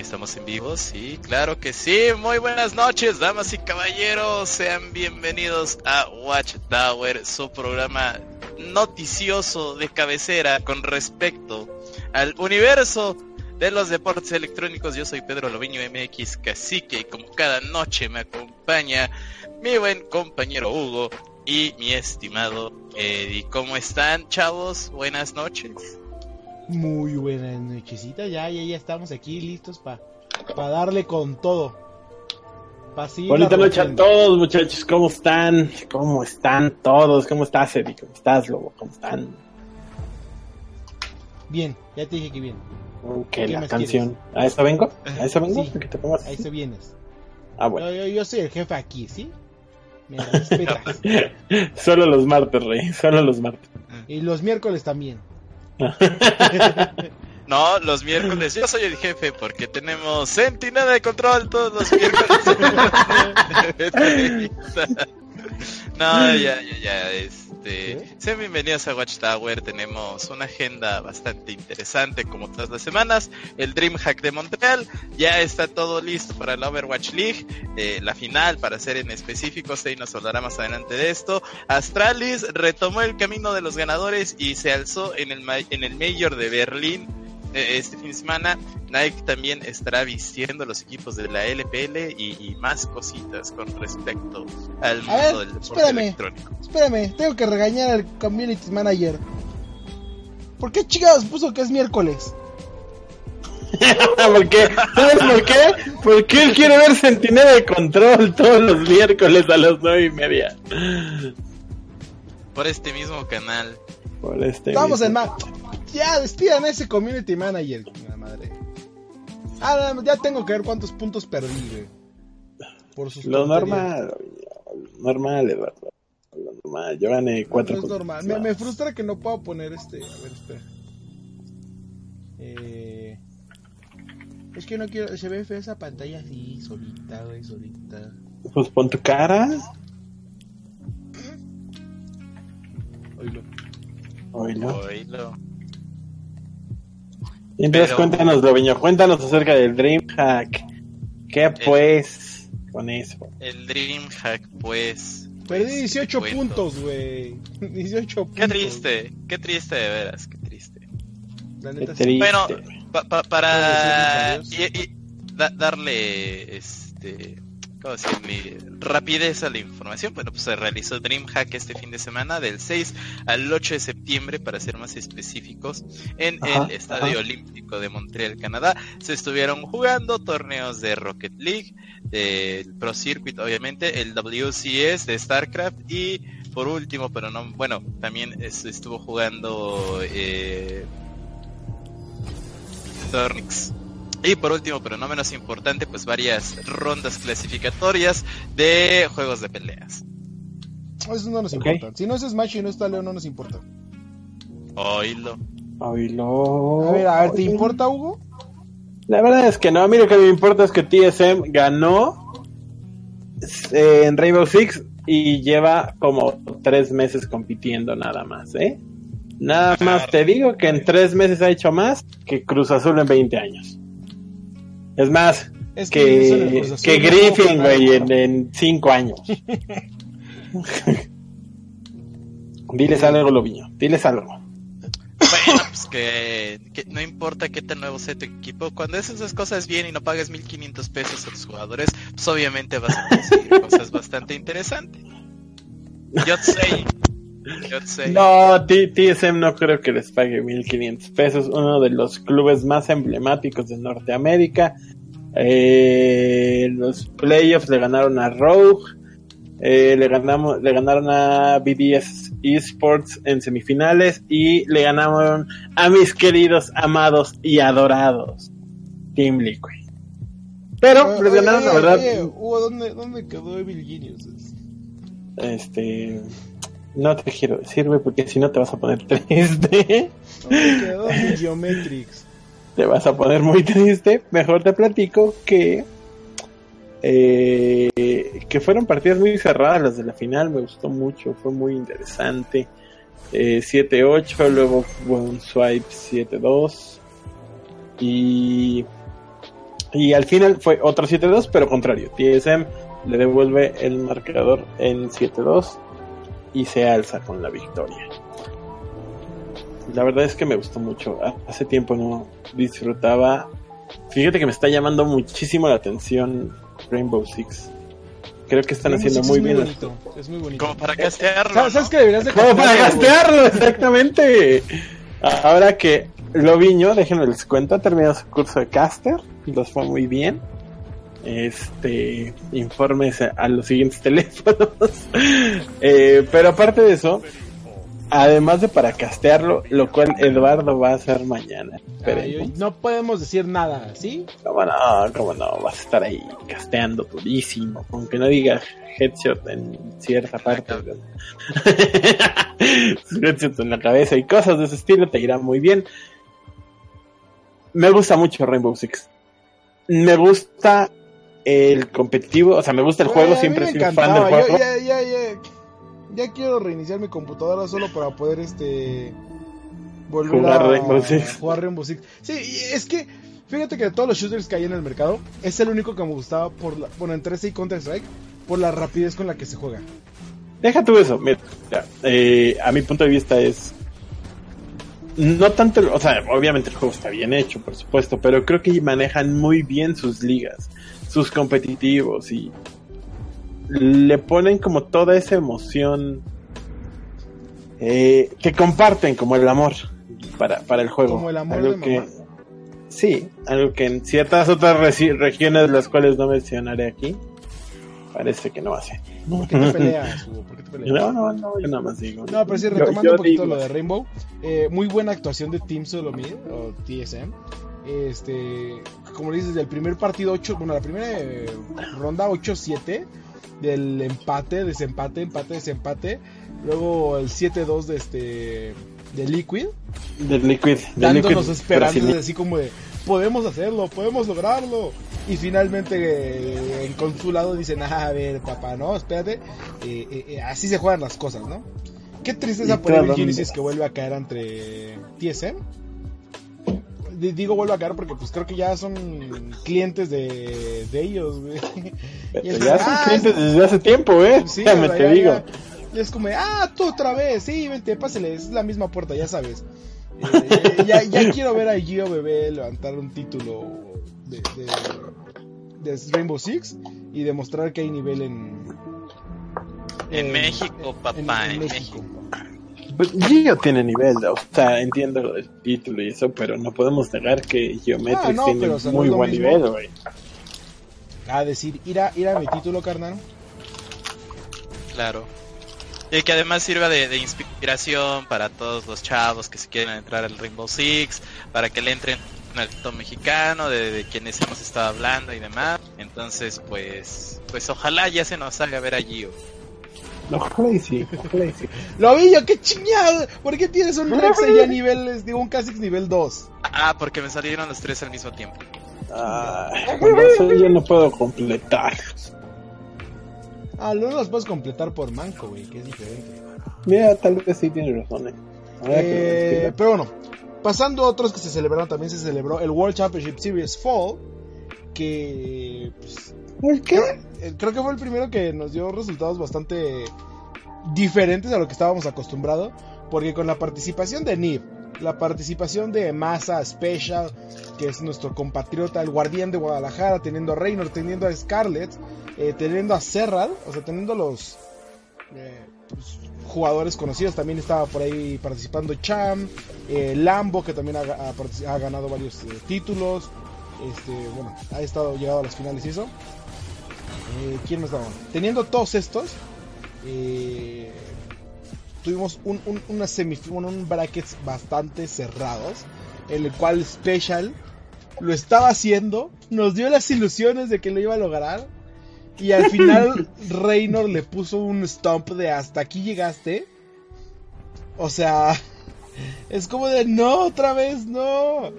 Estamos en vivo, sí, claro que sí. Muy buenas noches, damas y caballeros. Sean bienvenidos a Watchtower, su programa noticioso de cabecera con respecto al universo de los deportes electrónicos. Yo soy Pedro Loviño MX Cacique y como cada noche me acompaña mi buen compañero Hugo y mi estimado Eddie. ¿Cómo están, chavos? Buenas noches. Muy buenas nochecita, ya, ya, ya estamos aquí listos para pa darle con todo. Bonita noche a todos, muchachos. ¿Cómo están? ¿Cómo están todos? ¿Cómo estás, Eddie? ¿Cómo estás, Lobo? ¿Cómo están? Bien, ya te dije que bien. ¿Qué, la canción? ¿A eso vengo? ¿A eso vengo? Sí, te a eso vienes. Ah, bueno. Yo, yo, soy el jefe aquí, ¿sí? Me respetas. Solo los martes, Rey. Solo los martes. Y los miércoles también. No, los miércoles yo soy el jefe porque tenemos sentinela de control todos los miércoles. no, ya, ya, ya, este, sean bienvenidos a Watchtower, tenemos una agenda bastante interesante como todas las semanas, el Dreamhack de Montreal, ya está todo listo para el Overwatch League, eh, la final para ser en específico, y nos hablará más adelante de esto, Astralis retomó el camino de los ganadores y se alzó en el, en el Mayor de Berlín este fin de semana Nike también estará vistiendo los equipos de la LPL y, más cositas con respecto al mundo del deporte electrónico. Espérame, tengo que regañar al community manager. ¿Por qué chingados puso que es miércoles? ¿Por qué? ¿Sabes por qué? Porque él quiere ver Sentinela de Control todos los miércoles a las nueve y media. Por este mismo canal. Por este Vamos en más. Ya, despidan a ese community manager. La madre. Ah, ya tengo que ver cuántos puntos perdí, güey. Por sus Lo normal, normal, Eduardo. Lo normal. Yo gané cuatro no, es normal. Me, me, frustra que no puedo poner este. A ver, espera. Eh... Es que no quiero. Se ve fea esa pantalla así, solita, güey, solita. Pues pon tu cara. Oílo. Oílo. Oílo. Entonces cuéntanos, Loviño, cuéntanos acerca del Dreamhack. ¿Qué pues con eso? El Dreamhack, pues. Perdí 18 pues, puntos, güey. 18 puntos. Qué triste, qué triste de veras, qué triste. La neta, qué triste. Bueno, para darle este ¿cómo decir? rapidez a la información. Bueno, pues se realizó DreamHack este fin de semana, del 6 al 8 de septiembre, para ser más específicos, en el Estadio Olímpico de Montreal, Canadá. Se estuvieron jugando torneos de Rocket League, del Pro Circuit, obviamente, el WCS de StarCraft y por último, pero no, bueno, también estuvo jugando eh, y por último, pero no menos importante, pues varias rondas clasificatorias de juegos de peleas. Eso no nos importa. Si no es Smash y no está Leo, no nos importa. Oílo. Oílo. A ver, a ver, ¿te importa, Hugo? La verdad es que no. A mí lo que me importa es que TSM ganó eh, en Rainbow Six y lleva como tres meses compitiendo nada más, ¿eh? Nada más te digo que en tres meses ha hecho más que Cruz Azul en 20 años. Es más, que, que, Griffin, güey, en, cinco años. Diles algo, Lobiño. Diles algo. Bueno, pues que, no importa qué tan nuevo sea tu equipo, cuando haces esas cosas bien y no pagas 1500 pesos a tus jugadores, pues obviamente vas a conseguir cosas bastante interesantes. Yo sé. Yo sé. No, TSM no creo que les pague 1500 pesos. Uno de los clubes más emblemáticos de Norteamérica eh, los playoffs le ganaron a Rogue. Eh, le, ganamos, le ganaron a BDS Esports en semifinales y le ganaron a mis queridos, amados y adorados Team Liquid. Pero les ganaron, la verdad. ¿dónde, ¿dónde, quedó Evil Genius? Este. No te quiero decir, güey, porque si no te vas a poner triste. ¿Dónde quedó Geometrics? Te vas a poner muy triste. Mejor te platico que eh, que fueron partidas muy cerradas las de la final. Me gustó mucho, fue muy interesante. 7-8, eh, luego fue un swipe 7-2 y Y al final fue otro 7-2, pero contrario. TSM le devuelve el marcador en 7-2 y se alza con la victoria. La verdad es que me gustó mucho. Hace tiempo no disfrutaba. Fíjate que me está llamando muchísimo la atención Rainbow Six. Creo que están haciendo muy, bien. Bonito, es muy bonito. Como para castearlo. ¿Sabes, ¿sabes que deberías de Como para gastearlo, exactamente. Ahora que Loviño, déjenme les cuento, ha terminado su curso de caster. Los fue muy bien. Este, informes a los siguientes teléfonos. eh, pero aparte de eso, además de para castearlo, lo cual Eduardo va a hacer mañana. Ay, no podemos decir nada, ¿sí? ¿Cómo no? ¿Cómo no? Vas a estar ahí casteando durísimo, aunque no digas headshot en cierta parte. headshot en la cabeza y cosas de ese estilo te irá muy bien. Me gusta mucho Rainbow Six. Me gusta el competitivo, o sea, me gusta el juego, siempre sido fan del juego. Yo, ya, ya, ya, ya quiero reiniciar mi computadora solo para poder este volver jugar a, Rainbow Six. jugar Rainbow Six. Sí, es que fíjate que de todos los shooters que hay en el mercado, es el único que me gustaba por la, bueno, entre ese y Counter Strike, por la rapidez con la que se juega. Deja tú eso, mira, eh, a mi punto de vista es no tanto, o sea, obviamente el juego está bien hecho, por supuesto, pero creo que manejan muy bien sus ligas, sus competitivos y le ponen como toda esa emoción eh, que comparten como el amor para, para el juego. Como el amor algo de que, mamá. Sí, algo que en ciertas otras regi- regiones, las cuales no mencionaré aquí, parece que no hace. ¿Por qué te peleas, Hugo? ¿Por qué te peleas? No, no, no, yo nada más digo. No, pero sí, Yo- retomando yo un poquito digo. lo de Rainbow, eh, muy buena actuación de Team Solomid o TSM. Este, como dices, del primer partido 8, bueno, la primera eh, ronda 8-7, del empate, desempate, empate, desempate, luego el 7-2 de este de Liquid, Del Liquid. del dándonos Liquid esperanzas así como de podemos hacerlo, podemos lograrlo. Y finalmente eh, en consulado dicen, ah, a ver, papá, no, espérate, eh, eh, eh, así se juegan las cosas, ¿no? Qué tristeza por el Genesis que vuelve a caer entre TSM. Digo vuelve a caer porque pues creo que ya son clientes de, de ellos, güey. Ya son ah, clientes desde hace tiempo, ¿eh? Sí, o sea, te ya- digo. ya- ya es como, ah, tú otra vez, sí, vente, pásale, es la misma puerta, ya sabes. Eh, ya, ya quiero ver a Gio Bebé levantar un título de, de, de Rainbow Six y demostrar que hay nivel en... En México, papá, en México. Pues Gio tiene nivel, o sea, entiendo del título y eso, pero no podemos negar que Geometrix Ah, no, tiene pero, o sea, no muy buen mismo. nivel, güey. A decir, ir a, ir a mi título, carnal. Claro. Y que además sirva de, de inspiración para todos los chavos que se quieren entrar al Rainbow Six, para que le entren al top mexicano, de, de quienes hemos estado hablando y demás. Entonces, pues, pues ojalá ya se nos haga ver a Gio. Ojalá y sí, ojalá y sí. Lo vi yo, qué chingado. ¿Por qué tienes un Rex ya nivel, digo, un Kha'Zix nivel 2? Ah, porque me salieron los tres al mismo tiempo. Ay, con razón yo no puedo completar. Ah, luego los puedes completar por manco, güey, que es diferente. Mira, tal vez sí tiene razón, eh. Eh, pero bueno, pasando a otros que se celebraron, también se celebró el World Championship Series Fall, que pues, ¿Por qué? Eh, creo que fue el primero que nos dio resultados bastante diferentes a lo que estábamos acostumbrados, porque con la participación de Nib, la participación de Massa Special, que es nuestro compatriota, el guardián de Guadalajara, teniendo a Reynor, teniendo a Scarlett, eh, teniendo a Serrad, o sea, teniendo los eh, pues, jugadores conocidos, también estaba por ahí participando Cham, eh, Lambo, que también ha, ha ganado varios eh, títulos, este, bueno, ha estado llegado a las finales y eso. Eh, ¿Quién más estaba? Teniendo todos estos, eh, tuvimos un, un, una bueno, un brackets bastante cerrados, en el cual Special lo estaba haciendo, nos dio las ilusiones de que lo iba a lograr, y al final Reynor le puso un stomp de hasta aquí llegaste. O sea, es como de no, otra vez no.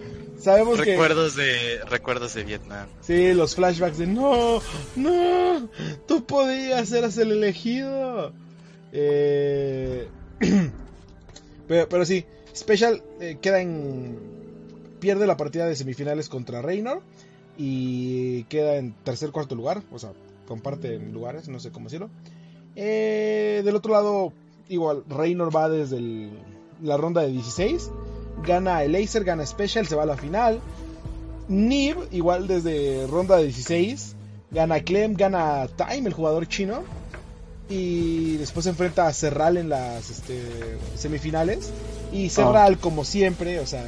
Sabemos que... Recuerdos de recuerdos de Vietnam. Sí, los flashbacks de no, no, tú podías ser el elegido. Eh, pero, pero sí, Special eh, queda en. Pierde la partida de semifinales contra Reynor. y queda en tercer cuarto lugar, o sea, comparten lugares, no sé cómo decirlo. Eh, del otro lado, igual, Reynor va desde el- la ronda de 16, gana el Acer, gana Special, se va a la final. Nib, igual desde ronda de 16, gana Clem, gana Time, el jugador chino. Y después se enfrenta a Serral en las este, semifinales. Y Serral, como siempre, o sea,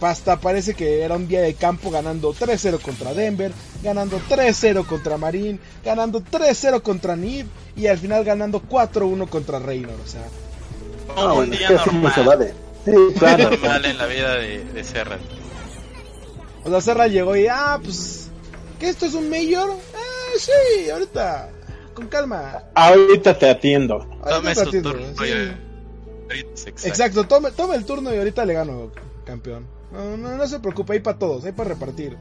hasta parece que era un día de campo ganando 3-0 contra Denver, ganando 3-0 contra Marín, ganando 3-0 contra Nib y al final ganando 4-1 contra Reynor. O sea, Ah, un bueno, es día que normal. se vale. Sí, claro. normal en la vida de, de Serra. o sea, Serral llegó y, ah, pues, ¿que esto es un mayor? Ah, sí, ahorita, con calma. Ahorita te atiendo. Tome su atiendo, turno. sí. y- Exacto. Exacto, tome, tome el turno y ahorita le gano, campeón. No, no, no se preocupe, hay para todos, hay para repartir.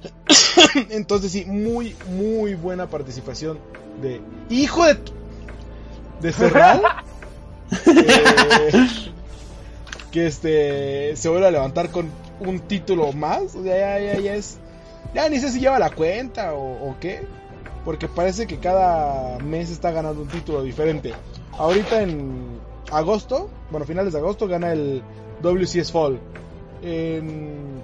Entonces sí, muy, muy buena participación de... ¡Hijo de... tu- De Serral. Eh, que este... Se vuelve a levantar con un título más. O sea, ya, ya, ya es... Ya ni sé si lleva la cuenta o, qué. Porque parece que cada mes está ganando un título diferente. Ahorita en agosto, bueno, finales de agosto, gana el WCS Fall. En,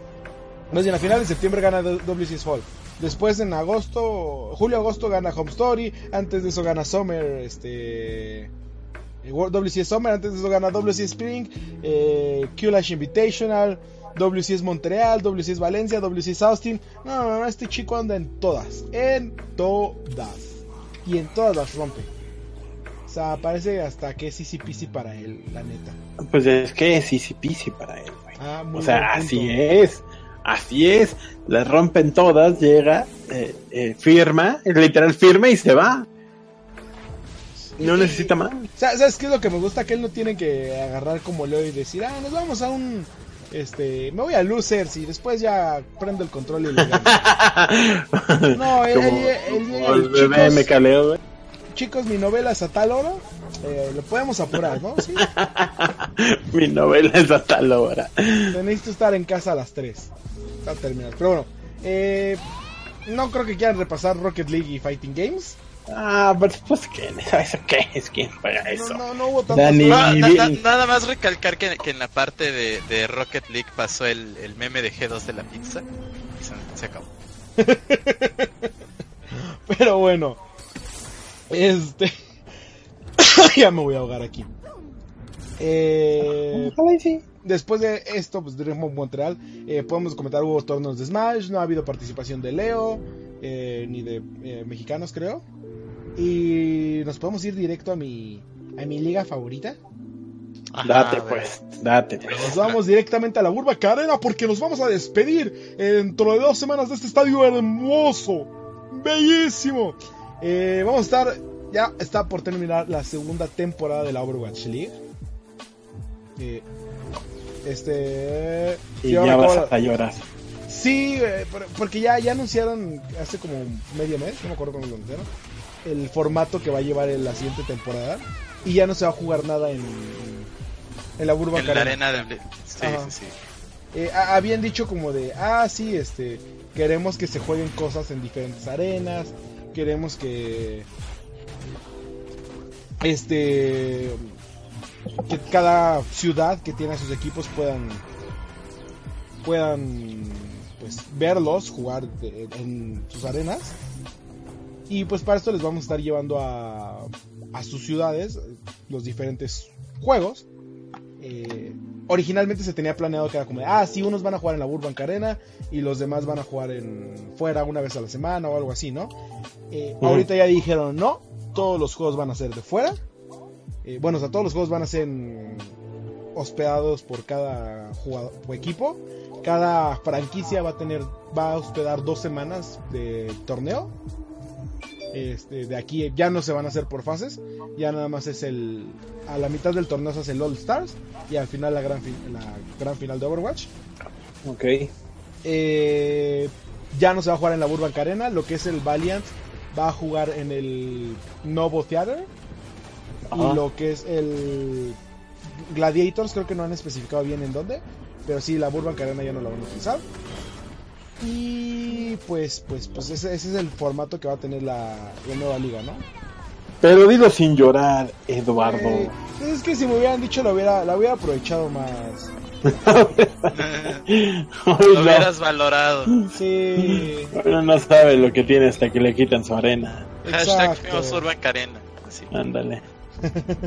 más bien, a finales de septiembre gana WCS Fall. Después en agosto, julio-agosto gana Home Story. Antes de eso gana Summer, este. Eh, World- WCS Summer. Antes de eso gana WCS Spring. Eh, Q-Lash Invitational. WCS Montreal. WCS Valencia. WCS Austin. No, no, no, este chico anda en todas. En todas. Y en todas las rompe. O sea, parece hasta que es easy peasy para él, la neta. Pues es que es easy peasy para él, güey. Ah, muy O sea, así es. Así es. Las rompen todas, llega, eh, eh, firma, literal firma y se va. No Y- necesita más. Sa- ¿Sabes qué es lo que me gusta? Que él no tiene que agarrar como Leo y decir, ah, nos vamos a un. Este, me voy a Losers y después ya prendo el control y le gano. No, él- Como- él- él llega como y, el bebé chicos- me caleo, güey. Chicos, mi novela es a tal hora. Eh, lo podemos apurar, ¿no? Sí. Mi novela es a tal hora. Necesito estar en casa a las 3. Está terminado. Pero bueno, eh, no creo que quieran repasar Rocket League y Fighting Games. Ah, pues, pues ¿qué? ¿Eso qué es? ¿Quién No, eso? no, no hubo Dani. No, na- na- bien. nada más recalcar que, que en la parte de, de Rocket League pasó el, el meme de G2 de la pizza. Y se, se acabó. Pero bueno. Este. ya me voy a ahogar aquí. Eh, Ojalá y sí. después de esto, pues Dream of Montreal, eh, podemos comentar, hubo torneos de Smash, no ha habido participación de Leo, eh, ni de eh, mexicanos creo. Y nos podemos ir directo a mi, a mi liga favorita. Ajá, Date pues, date pues. Nos vamos directamente a la Burba Arena porque nos vamos a despedir dentro de dos semanas de este estadio hermoso, bellísimo. Eh, vamos a estar, ya está por terminar la segunda temporada de la Overwatch League. Eh, este. Y ya vas la- a llorar. Sí, eh, por- porque ya, ya anunciaron hace como medio mes, no me acuerdo cómo lo anunciaron, el formato que va a llevar en la siguiente temporada. Y ya no se va a jugar nada en, en la Burba En la arena de... Sí, Ajá. sí, sí. Eh, habían dicho como de, ah, sí, este, queremos que se jueguen cosas en diferentes arenas, queremos que, este, que cada ciudad que tiene a sus equipos puedan, puedan, pues, verlos jugar de- en sus arenas. Y pues para esto les vamos a estar llevando a, a sus ciudades los diferentes juegos. Eh, originalmente se tenía planeado que era como, de, ah, sí, unos van a jugar en la Burbank Arena y los demás van a jugar en fuera una vez a la semana o algo así, ¿no? Eh. Ahorita ya dijeron, no, todos los juegos van a ser de fuera. Eh, bueno, o sea, todos los juegos van a ser hospedados por cada jugador o equipo. Cada franquicia va a tener, va a hospedar dos semanas de torneo. Este, de aquí ya no se van a hacer por fases, ya nada más es el a la mitad del torneo se hace el All Stars y al final la gran la gran final de Overwatch. Ok. Eh, ya no se va a jugar en la Burbank Arena, lo que es el Valiant va a jugar en el Novo Theater Ajá. y lo que es el Gladiators creo que no han especificado bien en dónde, pero sí la Burbank Arena ya no la van a utilizar. Y pues, pues, pues ese, ese es el formato que va a tener la, la nueva liga, ¿no? Pero dilo sin llorar, Eduardo. Eh, es que si me hubieran dicho lo hubiera, la hubiera aprovechado más. Ay, Lo no. hubieras valorado. Sí, Uno no sabe lo que tiene hasta que le quitan su arena. Hashtag exacto. fuimos Urban Carena. Así. Ándale.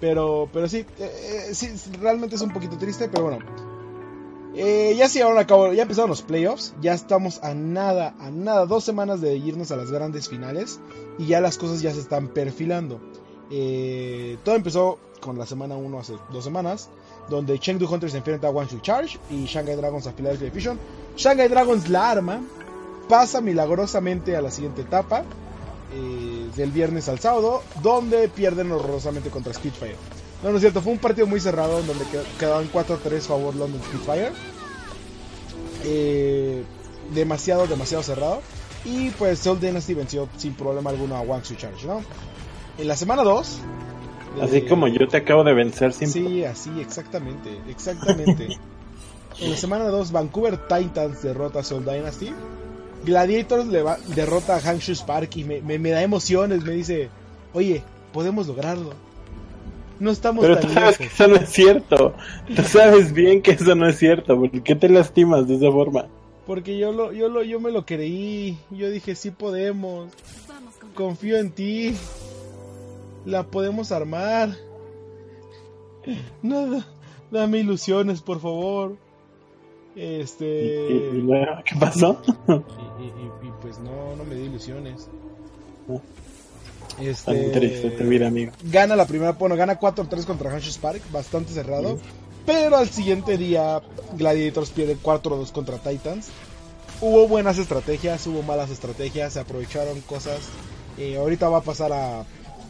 Pero, pero sí, eh, eh, sí, realmente es un poquito triste, pero bueno. Eh, ya se llevaron a cabo, ya empezaron los playoffs, ya estamos a nada, a nada, dos semanas de irnos a las grandes finales y ya las cosas ya se están perfilando. Eh, todo empezó con la semana 1 hace dos semanas, donde Chengdu Hunters se enfrenta a Wanshu Charge y Shanghai Dragons a Philadelphia Fusion. Shanghai Dragons la arma, pasa milagrosamente a la siguiente etapa, eh, del viernes al sábado, donde pierden horrorosamente contra Spitfire. No, no es cierto, fue un partido muy cerrado, donde qued- quedaban 4-3 favor London Spitfire. Eh, demasiado, demasiado cerrado. Y pues Seoul Dynasty venció sin problema alguno a Wangsu Charge, ¿no? En la semana 2. Así como yo te acabo de vencer sin Sí, así, exactamente, exactamente. en la semana 2, Vancouver Titans derrota a Seoul Dynasty. Gladiators le va- derrota a Hangshu Spark y me, me- me da emociones, me dice, oye, podemos lograrlo. No estamos Pero tú tan sabes que eso no es cierto. Tú sabes bien que eso no es cierto. ¿Por qué te lastimas de esa forma? Porque yo lo, yo lo, yo me lo creí. Yo dije, sí podemos. Confío en ti. La podemos armar. Nada, dame ilusiones, por favor. ¿Y, Este. y- y qué pasó? Y, y- y- y, pues no, no me di ilusiones. Este, Tan triste tu vida, amigo. Gana la primera, bueno, gana 4-3 contra Hanshu Spark, bastante cerrado. Pero al siguiente día, Gladiators pierde 4-2 contra Titans. Hubo buenas estrategias, hubo malas estrategias, se aprovecharon cosas. Eh, ahorita va a pasar a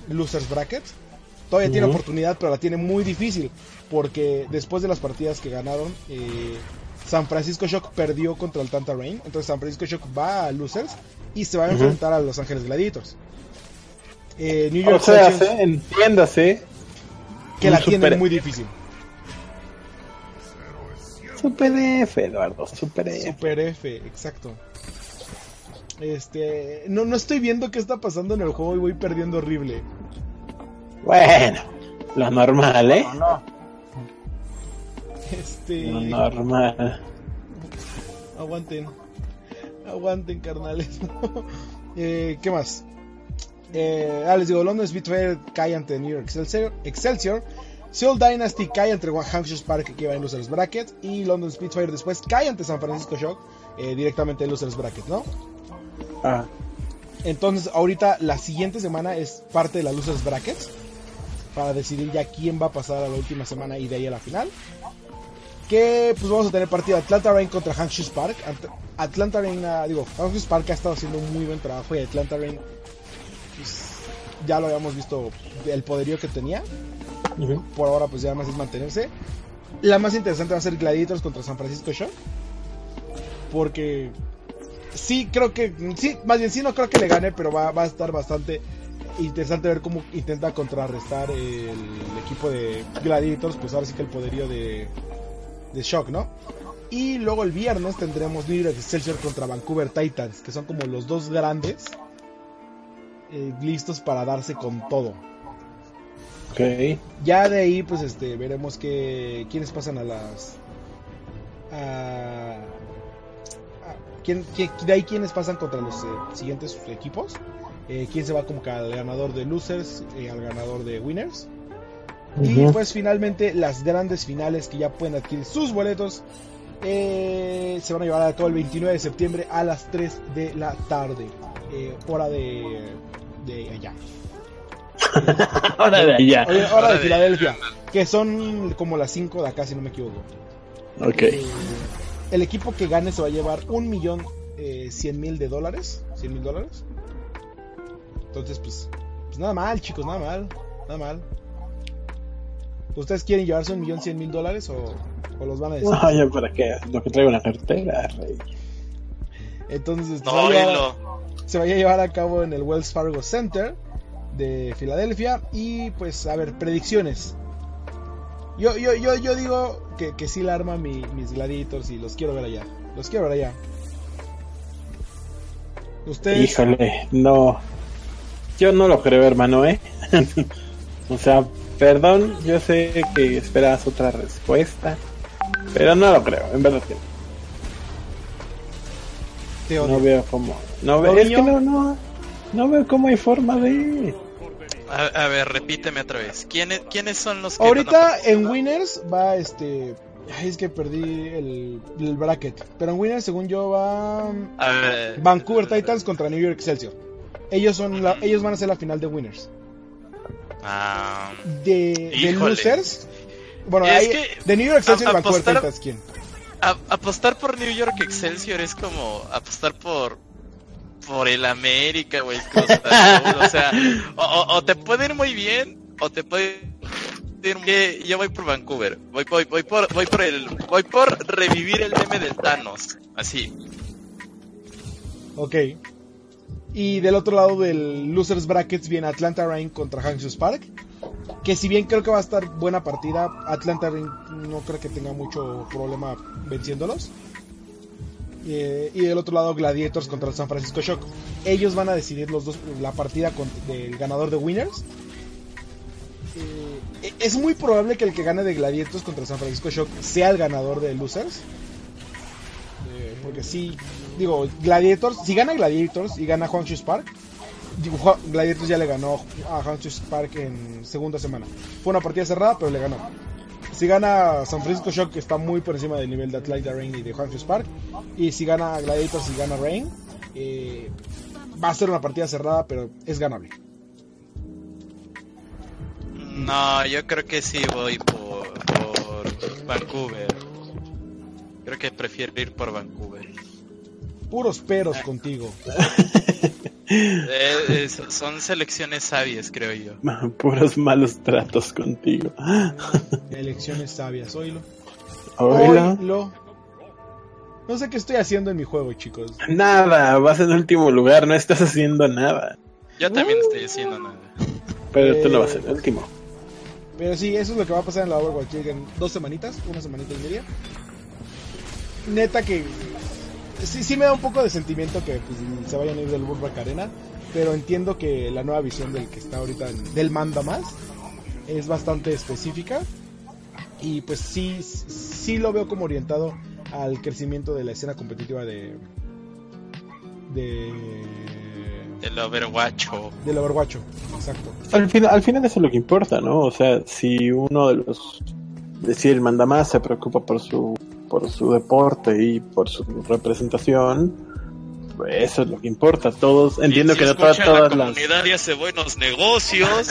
Losers Bracket. Todavía tiene oportunidad, pero la tiene muy difícil. Porque después de las partidas que ganaron, eh, San Francisco Shock perdió contra el Tanta Rain. Entonces San Francisco Shock va a Losers y se va a enfrentar a Los Ángeles Gladiators. Eh, New O York sea, Sections, ¿sí? entiéndase. que la tiene super- muy difícil. Super F, Eduardo. Super F. Super F, exacto. Este, no, no estoy viendo qué está pasando en el juego y voy perdiendo horrible. Bueno, lo normal, ¿eh? No, Este, Lo normal. aguanten, aguanten, carnales. eh, ¿Qué más? Eh, ah, les digo, London Spitfire cae ante New York Excelsior. Excelsior. Seoul Dynasty cae ante Hampshire Spark que va en Losers Bracket. Y London Spitfire después cae ante San Francisco Shock eh, directamente en Losers Bracket, ¿no? Ah, Entonces, ahorita la siguiente semana es parte de la Losers Brackets. Para decidir ya quién va a pasar a la última semana y de ahí a la final. Que pues vamos a tener partido Atlanta Rain contra Hampshire Spark. Ant- Atlanta Rain, digo, Hampshire Spark ha estado haciendo un muy buen trabajo y Atlanta Rain, ya lo habíamos visto el poderío que tenía. Por ahora, pues ya más es mantenerse. La más interesante va a ser Gladiators contra San Francisco Shock. Porque sí, creo que. Sí, más bien sí, no creo que le gane, pero va, va a estar bastante interesante ver cómo intenta contrarrestar el equipo de Gladiators. Pues ahora sí que el poderío de, de Shock, ¿no? Y luego el viernes tendremos York Excelsior contra Vancouver Titans, que son como los dos grandes eh, listos para darse con todo. Ok. Ya de ahí, pues este, veremos que quiénes pasan a las. A, a- quién- quién- de ahí quiénes pasan contra los eh, siguientes equipos. Eh, quién se va como que al ganador de losers y al ganador de winners. Y pues finalmente las grandes finales que ya pueden adquirir sus boletos eh, se van a llevar a cabo el 29 de septiembre a las 3 de la tarde. eh, hora de, de allá. Ahora de allá. Oye, hora Hora de de- Filadelfia, que son como las 5 de acá, si no me equivoco. Ok. Eh, el equipo que gane se va a llevar un millón eh, cien mil de dólares. 100 mil dólares. Entonces, pues, pues nada mal, chicos, nada mal. Nada mal. ¿Ustedes quieren llevarse un millón cien mil dólares o, o los van a decir? No, ya para qué. Lo que traigo en la cartera, rey. Entonces, se, va a llevar, oílo. se va a llevar a cabo en el Wells Fargo Center de Filadelfia. Y pues, a ver, predicciones. Yo, yo, yo, yo digo que, que sí la arma mi- mis gladiators y los quiero ver allá. Los quiero ver allá. Ustedes. Híjole, no. Yo no lo creo, hermano, ¿eh? o sea, perdón, yo sé que esperas otra respuesta, pero no lo creo, en verdad que no. Te No veo cómo. No veo, ¿No, es que niño? no, no. No veo cómo hay forma de. A, a ver, repíteme otra vez. ¿Quiénes, quiénes son los que Ahorita en Winners va este. Ay, es que perdí el, el bracket. Pero en Winners, según yo, va. A ver, Vancouver Titans contra New York Excelsior. Ellos son la- ellos van a ser la final de Winners. ah, De, de. Losers. Bueno, Es hay- que de New York Excelsior y Vancouver apostar- Titans, ¿quién? Apostar por New York Excelsior es como apostar por por el América, güey. O sea, o, te puede ir muy bien o te puede ir muy. Yo voy por Vancouver. Voy, voy, voy por voy por el voy por revivir el meme del Thanos, así. Ok. Y del otro lado del Losers Brackets viene Atlanta Rain contra Hangzhou Spark. Que si bien creo que va a estar buena partida, Atlanta no creo que tenga mucho problema venciéndolos. Eh, y del otro lado Gladiators contra el San Francisco Shock. Ellos van a decidir los dos la partida con- del ganador de Winners. Eh, es muy probable que el que gane de Gladiators contra San Francisco Shock sea el ganador de Losers. Eh, porque sí, digo, Gladiators, si gana Gladiators y gana Hangzhou Spark, digo, Ju- Gladiators ya le ganó a Hangzhou Spark en segunda semana. Fue una partida cerrada, pero le ganó. Si gana San Francisco Shock, está muy por encima del nivel de Atlanta Rain y de Hangzhou Spark. Y si gana Gladiators y gana Rain, eh, va a ser una partida cerrada, pero es ganable. No, yo creo que sí voy por, por Vancouver. Creo que prefiero ir por Vancouver. Puros peros contigo. Eh, eh, son selecciones sabias, creo yo. Puros malos tratos contigo. Elecciones sabias, oílo. Oílo. Oílo. No sé qué estoy haciendo en mi juego, chicos. Nada, vas en último lugar, no estás haciendo nada. Yo también estoy haciendo nada. Pero tú Eh, no vas en último. Pero sí, eso es lo que va a pasar en la Overwatch League en dos semanitas, una semanita y media. Neta que sí, sí me da un poco de sentimiento que pues, se vayan a ir del Burbank Arena, pero entiendo que la nueva visión del que está ahorita en- del manda más es bastante específica y pues sí sí lo veo como orientado al crecimiento de la escena competitiva de de El Overwatch. del Overwatch, exacto. Al final, al final eso es lo que importa, ¿no? O sea, si uno de los, si el mandamás se preocupa por su, por su deporte y por su representación, pues eso es lo que importa. Todos, entiendo si que no todas, todas la las... comunidad hace buenos negocios.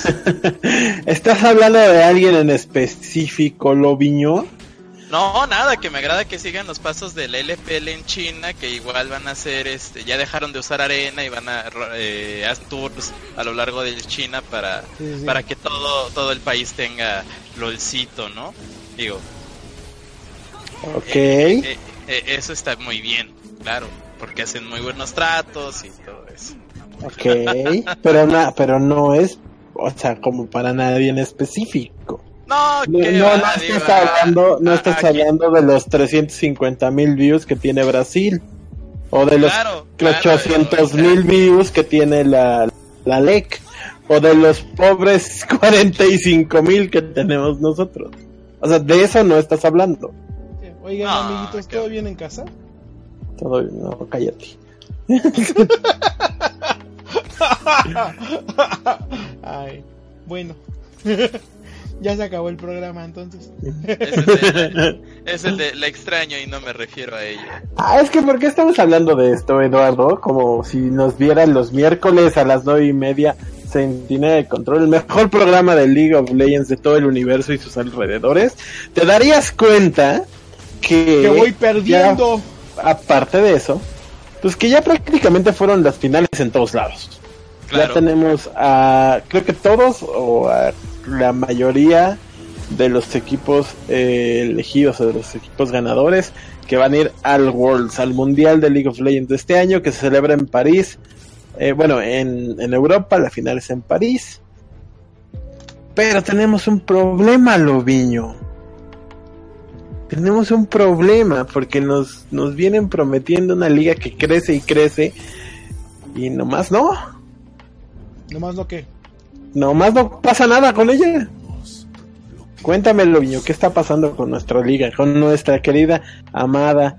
¿Estás hablando de alguien en específico, Lobiño? No, nada, que me agrada que sigan los pasos del LPL en China, que igual van a hacer, este, ya dejaron de usar arena y van a eh, hacer tours a lo largo de China para, Sí, sí. para que todo, todo el país tenga LOLcito, ¿no? Digo, Ok. eh, eh, eh, eso está muy bien, claro, porque hacen muy buenos tratos y todo eso. Ok, pero, na- pero no es, o sea, como para nadie en específico. No, No, no, va, no digo, estás hablando, no a- estás aquí- hablando de los 350 mil views que tiene Brasil, o de los Claro, claro, 800 o sea, mil views que tiene la, la LEC, o de los pobres 45 mil que tenemos nosotros. O sea, de eso no estás hablando. Oigan, No, amiguitos, qué- ¿todo bien en casa? Todo, no, cállate. Ay, bueno. ya se acabó el programa entonces. De, ese de la extraño y no me refiero a ella. Ah, es que ¿por qué estamos hablando de esto, Eduardo? Como si nos vieran los miércoles a las nueve y media, Sentinela de Control, el mejor programa de League of Legends de todo el universo y sus alrededores. Te darías cuenta que... Que voy perdiendo. ya, aparte de eso, pues que ya prácticamente fueron las finales en todos lados. Ya tenemos a, creo que todos o a la mayoría de los equipos eh, elegidos o de los equipos ganadores que van a ir al Worlds, al Mundial de League of Legends de este año que se celebra en París. Eh, bueno, en, en Europa, la final es en París. Pero tenemos un problema, Loviño. Tenemos un problema porque nos, nos vienen prometiendo una liga que crece y crece y nomás no. Nomás no qué. Nomás no pasa nada con ella. Cuéntame, Loviño, ¿qué está pasando con nuestra liga? Con nuestra querida, amada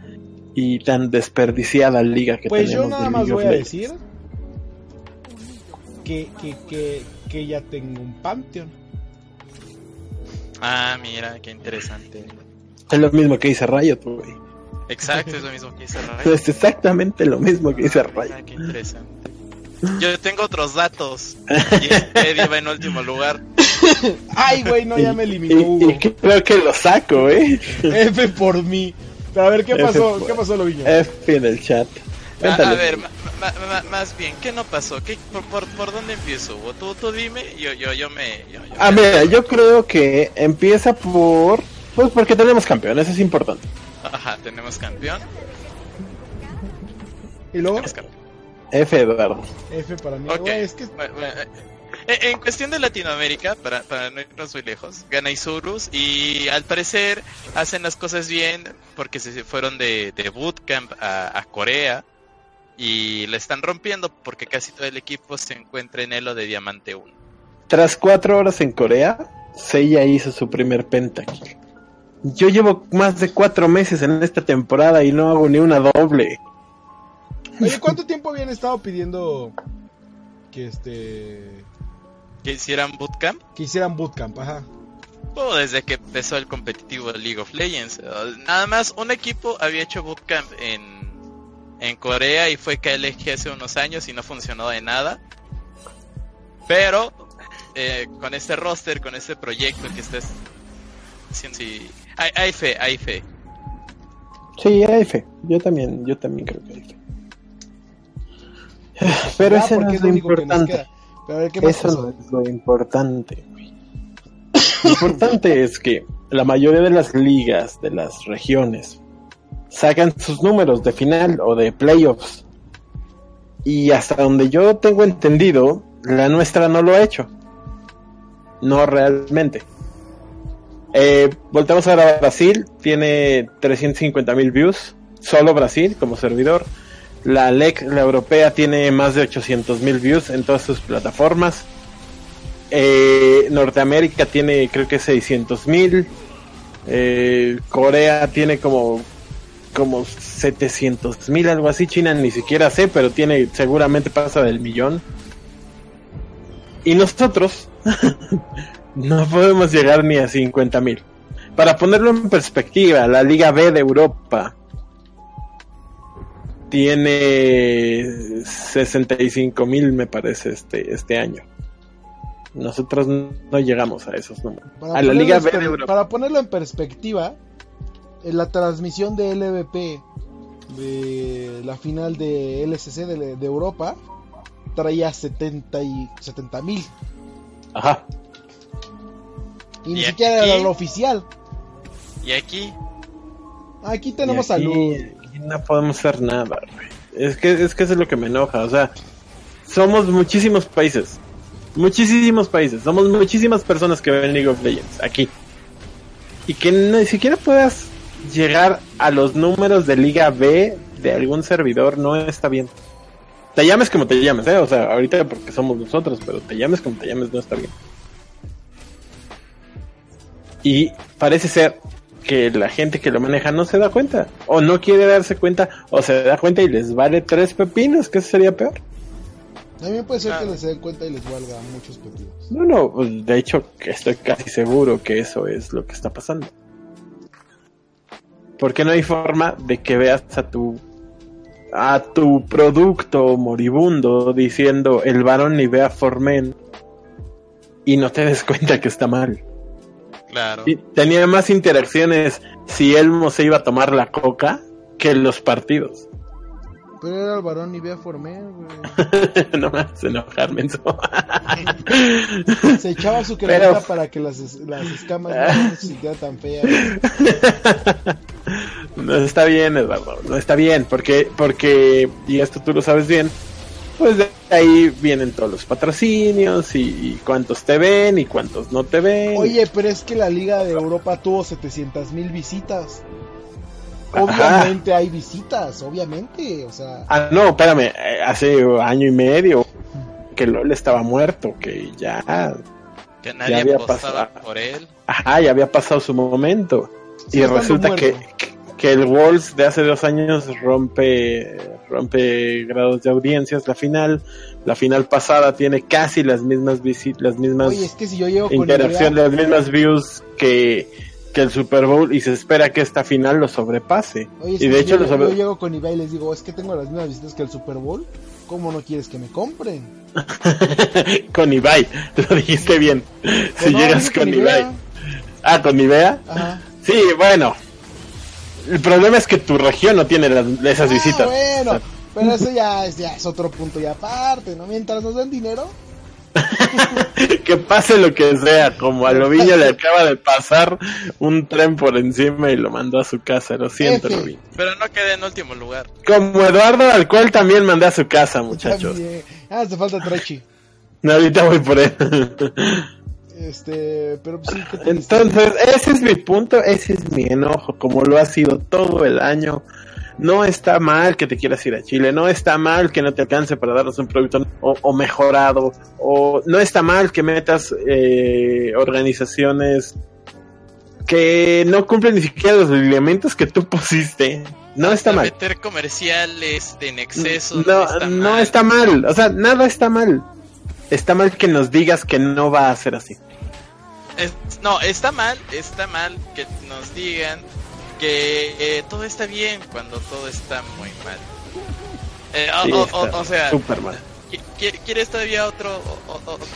y tan desperdiciada liga que Pues tenemos. yo nada más voy a decir que, que, que, que ya tengo un Pantheon. Ah, mira, qué interesante. Es lo mismo que dice Riot, güey. Exacto, es lo mismo que dice Ray. Es exactamente lo mismo que dice Ah, Riot. mira, qué interesante. Yo tengo otros datos. Y Eddie va en último lugar. Ay, güey, no, ya me eliminó Y, Hugo. y creo que lo saco, ¿eh? F por mí. Pero a ver, ¿qué pasó? por- ¿Qué pasó, Loviño? F en el chat. A, Cuéntale. a ver, ma- ma- ma- más bien, ¿qué no pasó? ¿Qué, por, por, por dónde empiezo, Hugo? Tú, tú dime, yo, yo, yo me... Yo, yo Ah, me- mira, yo creo que empieza por. Pues porque tenemos campeones, es importante. Ajá, tenemos campeón. Y luego, campeón. F, Eduardo. F para mí. Ok. Güey, es que Bueno, bueno, eh, En cuestión de Latinoamérica, para, para no irnos muy lejos, gana Isurus y al parecer hacen las cosas bien porque se fueron de, de bootcamp a, a Corea y le están rompiendo porque casi todo el equipo se encuentra en Elo de Diamante 1. Tras cuatro horas en Corea, Seiya hizo su primer pentakill. Yo llevo más de cuatro meses en esta temporada y no hago ni una doble. Oye, ¿cuánto tiempo habían estado pidiendo que este Que hicieran bootcamp que hicieran bootcamp? Ajá. o desde que empezó el competitivo de League of Legends. Nada más un equipo había hecho bootcamp en, en Corea y fue KLG hace unos años y no funcionó de nada. Pero eh, con este roster, con este proyecto que estás haciendo, sí, hay, hay fe, hay fe. Sí, hay fe. Yo también, yo también creo que hay fe. Pero Ya, eso no es lo que importante. queda. Pero a ver, ¿qué más Eso no es lo importante. Lo importante es que la mayoría de las ligas de las regiones sacan sus números de final o de playoffs. Y hasta donde yo tengo entendido, la nuestra no lo ha hecho. No realmente. Eh, voltamos ahora a Brasil, tiene 350 mil views, solo Brasil como servidor. La LEC, la europea, tiene más de 800 mil views en todas sus plataformas. Eh, Norteamérica tiene creo que 600 mil. Eh, Corea tiene como como 700 mil, algo así. China ni siquiera sé, pero tiene seguramente pasa del millón. Y nosotros no podemos llegar ni a 50 mil. Para ponerlo en perspectiva, la Liga B de Europa tiene 65 mil, me parece, este, este año. Nosotros no llegamos a esos números. Para A la ponerlo Liga en B de Europa. Para ponerlo en perspectiva, en la transmisión de LVP de la final de LCC de, de Europa traía 70 y 70 mil Ajá. Y ni ¿Y siquiera aquí? era lo oficial. Y aquí, Aquí tenemos Y aquí- salud. aquí no podemos hacer nada, güey. Es que, es que eso es lo que me enoja. O sea, somos muchísimos países. Muchísimos países. Somos muchísimas personas que ven League of Legends aquí. Y que ni siquiera puedas llegar a los números de Liga B de algún servidor no está bien. Te llames como te llames, ¿eh? O sea, ahorita porque somos nosotros, pero te llames como te llames no está bien. Y parece ser que la gente que lo maneja no se da cuenta, o no quiere darse cuenta, o se da cuenta y les vale tres pepinos, que eso sería peor. También puede ser que Claro. les den cuenta y les valga muchos pepinos. No, no, pues, de hecho que estoy casi seguro que eso es lo que está pasando. Porque no hay forma de que veas a tu a tu producto moribundo diciendo el varón ni vea Formen y no te des cuenta que está mal. Claro. Y tenía más interacciones si Elmo se iba a tomar la coca que los partidos. Pero era el varón y vea Former, güey. no me hagas enojar, menso. Se echaba su Pero- cremita para que las, las escamas no se sintieran tan feas. no está bien, Eduardo, no está bien, porque, porque, y esto tú lo sabes bien, pues de ahí vienen todos los patrocinios y, y cuántos te ven y cuántos no te ven. Oye, pero es que la Liga de Europa tuvo 700 mil visitas. Ajá. Obviamente hay visitas, obviamente, o sea... Ah, no, espérame, eh, hace año y medio que LOL estaba muerto, que ya, Que nadie había pasado. por él. ajá, ya había pasado su momento. Sí, y resulta que, que el Wolves de hace dos años rompe, rompe grados de audiencias. La final, la final pasada tiene casi las mismas visitas, las mismas Oye, es que si yo llego con interacción, idea- las mismas views que, que el Super Bowl y se espera que esta final lo sobrepase. Oye, y de hecho yo, lo sobre- yo llego con eBay y les digo, es que tengo las mismas visitas que el Super Bowl, ¿cómo no quieres que me compren? con Ibai, lo dijiste bien. Pues si no, llegas con. Ibai. Ah, con Nivea. Ajá. Sí, bueno. El problema es que tu región no tiene las- esas Ah, visitas. bueno, pero eso ya es, ya es otro punto y aparte, ¿no? Mientras nos den dinero, que pase lo que sea, como a Loviño le acaba de pasar un tren por encima y lo mandó a su casa, lo siento, F. Loviño. Pero no quedé en último lugar. Como Eduardo, al cual también mandé a su casa, muchachos. también. Ah, hace falta Trechi. No, ahorita voy por él. Este, pero pues sí. Entonces, ese es mi punto, ese es mi enojo, como lo ha sido todo el año. No está mal que te quieras ir a Chile, no está mal que no te alcance para darnos un producto o, o mejorado, o no está mal que metas eh, organizaciones que no cumplen ni siquiera los lineamientos que tú pusiste. No está mal. Meter comerciales en exceso. No, está no mal. está mal, o sea, nada está mal. Está mal que nos digas que no va a ser así. Es- no, está mal, está mal que nos digan que eh, todo está bien cuando todo está muy mal. Eh, o- Sí, o, está o- o sea, súper mal. ¿Qui- qui- ¿quieres todavía otro,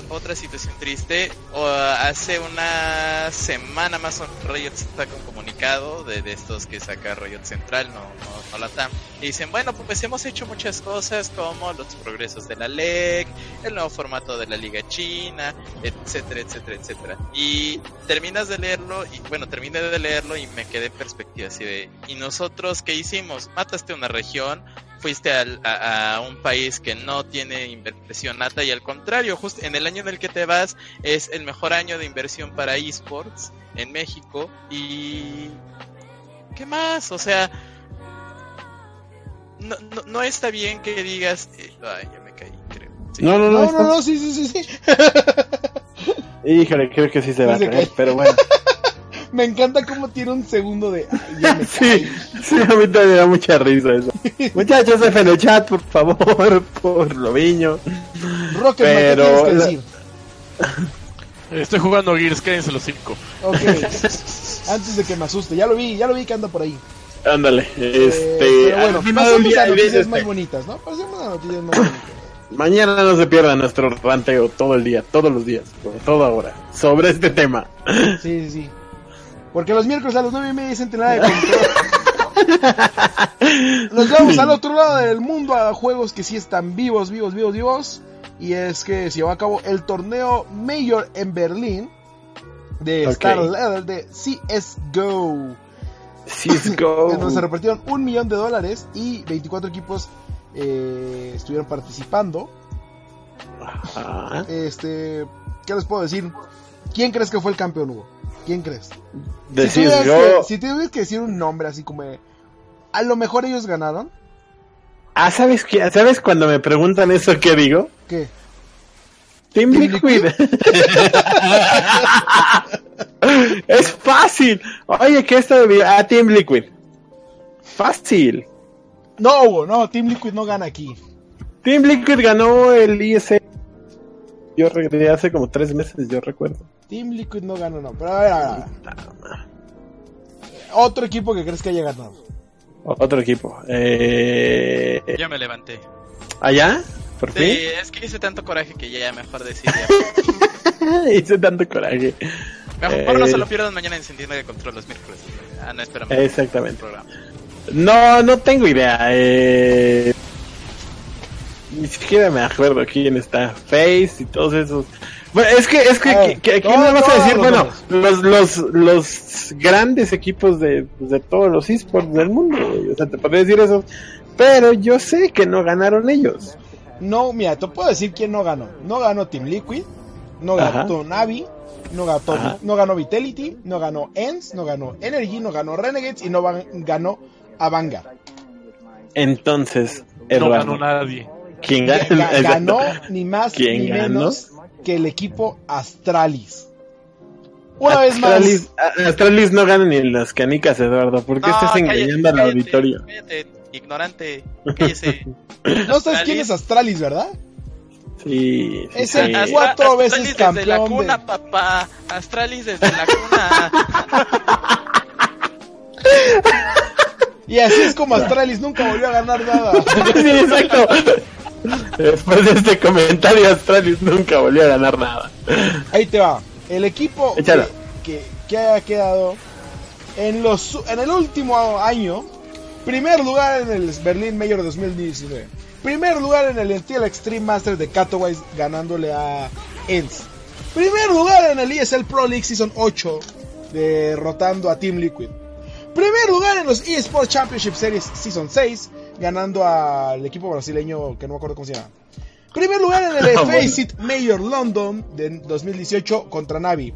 otra situación triste? O, hace una semana más Riot saca un comunicado de, de estos que saca Riot Central, no, no, no la TAM. Y dicen, bueno, pues hemos hecho muchas cosas como los progresos de la LEC, el nuevo formato de la Liga China, etcétera, etcétera, etcétera. Y terminas de leerlo, y bueno, terminé de leerlo y me quedé en perspectiva así de, ¿y nosotros qué hicimos? Mataste una región, fuiste al- a, a un país que no tiene inversión nata y al contrario, justo en el año en el que te vas es el mejor año de inversión para esports en México y... ¿Qué más? O sea... No, no, no está bien que digas... eh, ay, ya me caí, creo. Sí. No, no, no. No, no, no, sí, sí, sí, sí. Híjole, creo que sí se va a caer, cae. pero bueno. Me encanta cómo tiene un segundo de. Ay, ya me Sí, sí, a mí también me da mucha risa eso. Muchachos, F en el chat, por favor, por Loviño. Rocket, ¿qué Pero tienes que la- decir? Estoy jugando Gears, quédense los cinco. Ok. Antes de que me asuste, ya lo vi, ya lo vi que anda por ahí. Ándale, Eh, este. pero bueno, pasemos día, a noticias este, más bonitas, ¿no? Pasemos a noticias más bonitas. Mañana no se pierda nuestro ranteo todo el día, todos los días, por toda hora, sobre este tema. Sí, sí, sí. Porque los miércoles a las 9 y media dicen nada de control. Nos vamos al otro lado del mundo a juegos que sí están vivos, vivos, vivos, vivos. Y es que se llevó a cabo el torneo Mayor en Berlín de Ok. Star Level de CSGO. En donde se repartieron un millón de dólares y 24 equipos eh, estuvieron participando. Ajá. Este, ¿qué les puedo decir? ¿Quién crees que fue el campeón, Hugo? ¿Quién crees? De si, Cisco. que, si tuvieras que decir un nombre así como de, a lo mejor ellos ganaron, Ah, ¿sabes qué? ¿Sabes cuando me preguntan eso qué digo? ¿qué? Team ¿Team Liquid. es fácil. Oye, ¿qué está de Ah, Team Liquid. Fácil. No, Hugo, no, Team Liquid no gana aquí. Team Liquid ganó el IS. Yo regresé hace como tres meses, yo recuerdo. Team Liquid no gana, no. Pero a ver, a ver, a ver. Otro equipo que crees que haya ganado. Otro equipo. Eh... Ya me levanté. ¿Allá? ¿Por Sí, fin? es que hice tanto coraje que ya mejor decir ya. Hice tanto coraje. Mejor no Eh, se lo pierdan mañana encendiendo de control los miércoles. Ah, no, espérame. Exactamente. Programa. No, no tengo idea. Eh... Ni siquiera me acuerdo quién está. Face y todos esos. Bueno, es que, es que, A ver, que- que- ¿quién no, vas a no, decir? no, Bueno, no. los, los, los grandes equipos de, de todos los esports del mundo. güey. O sea, te podría decir eso. Pero yo sé que no ganaron ellos. No, mira, te puedo decir quién no ganó. No ganó Team Liquid, no ganó Ajá. Navi, no ganó, Ajá. no ganó Vitality, no ganó ENS, no ganó Energy, no ganó Renegades y no van- ganó Avanga. Entonces, No Eduardo, ganó nadie. ¿quién Ga- gana? ga- ganó ni más ¿Quién ni ganó? menos que el equipo Astralis. Una vez más. Astralis, no gana ni en las canicas, Eduardo. ¿Por qué No, estás engañando al auditorio? cállate, ignorante. Cállese. No sabes quién es Astralis, ¿verdad? Sí, Es sí. el Astra- cuatro Astralis veces desde la campeón de- cuna, papá. Astralis desde la cuna. Y así es como Astralis nunca volvió a ganar nada. Sí, exacto. Después de este comentario, Astralis nunca volvió a ganar nada. Ahí te va. El equipo que, que, que haya quedado en, los, en el último año, primer lugar en el Berlin Mayor 2019. Primer lugar en el Steel Extreme Masters de Katowice ganándole a ENS. Primer lugar en el ESL Pro League Season 8 derrotando a Team Liquid. Primer lugar en los eSports Championship Series Season 6 ganando al equipo brasileño que no me acuerdo cómo se llama. Primer lugar en el Ah, Face It Mayor London de 2018 contra Navi.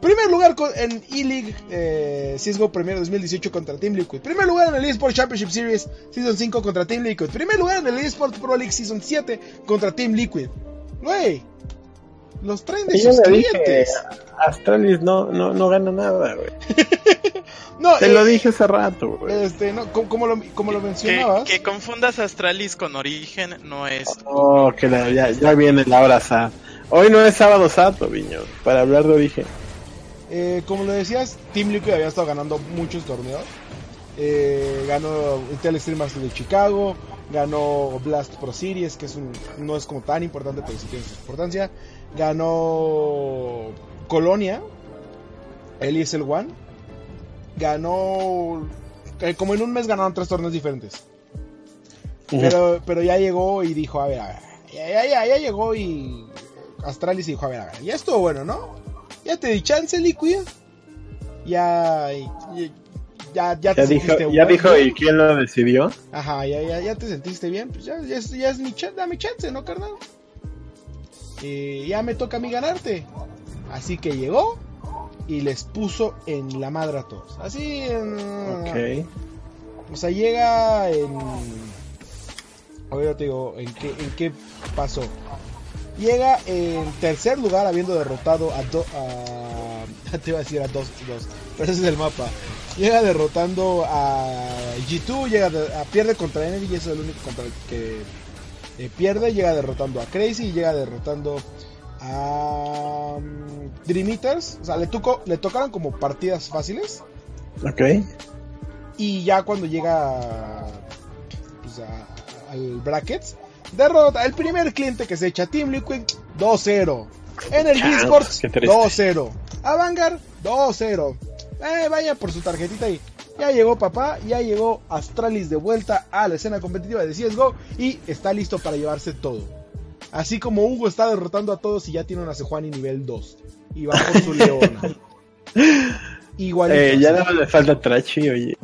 Primer lugar en E-League eh, CSGO Premier 2018 contra Team Liquid. Primer lugar en el eSport Championship Series Season 5 contra Team Liquid. Primer lugar en el eSport Pro League Season 7 contra Team Liquid. Güey, los traen de sus le dije, clientes. Astralis no, no, no gana nada, güey. No, Te eh, lo dije hace rato, güey. Este, no, como, como lo, como lo mencionabas. que confundas Astralis con Origen no es. Oh, que la- ya, ya viene la hora sad. Hoy no es sábado sato, viño, para hablar de origen. Eh, como lo decías, Team Liquid había estado ganando muchos torneos. Eh, ganó Intel Extreme Masters de Chicago, ganó Blast Pro Series, que es un, no es como tan importante, pero sí tiene su importancia. Ganó Colonia, el ESL One. Ganó, eh, como en un mes ganaron tres torneos diferentes. Pero, pero ya llegó y dijo, a ver, a ver, ya, ya, ya, ya llegó y Astralis dijo, a ver, a ver, ya estuvo bueno, ¿no? Ya te di chance, Liquid. Ya, ya, ya, ya te dijo, sentiste ya bueno. dijo, ¿y quién lo decidió? Ajá, ya, ya, ya te sentiste bien, pues ya, ya, es, ya es mi chance, dame chance, ¿no, carnal? Y ya me toca a mí ganarte. Así que llegó y les puso en la madre a todos. Así, en- Ok. o sea, llega en. Ahora te digo, ¿en qué, ¿en qué pasó? Llega en tercer lugar habiendo derrotado a. Do- a te iba a decir a dos, dos, pero ese es el mapa. Llega derrotando a G2, llega a, pierde contra Energy, y ese es el único contra el que eh, pierde. Llega derrotando a Crazy y llega derrotando a mm, Dream Eaters. O sea, le, tocó, le tocaron como partidas fáciles. Ok. Y ya cuando llega pues, a- al brackets, derrota el primer cliente que se echa Team Liquid 2-0. Energy Changos, Sports qué triste. 2-0. A Vanguard 2-0. Eh, vaya por su tarjetita ahí. Ya llegó papá, ya llegó Astralis de vuelta a la escena competitiva de CSGO y está listo para llevarse todo. Así como Hugo está derrotando a todos y ya tiene una Sejuani nivel 2. Y va por su leona. Igualito. Eh, ya así. nada más le falta Trachi, oye.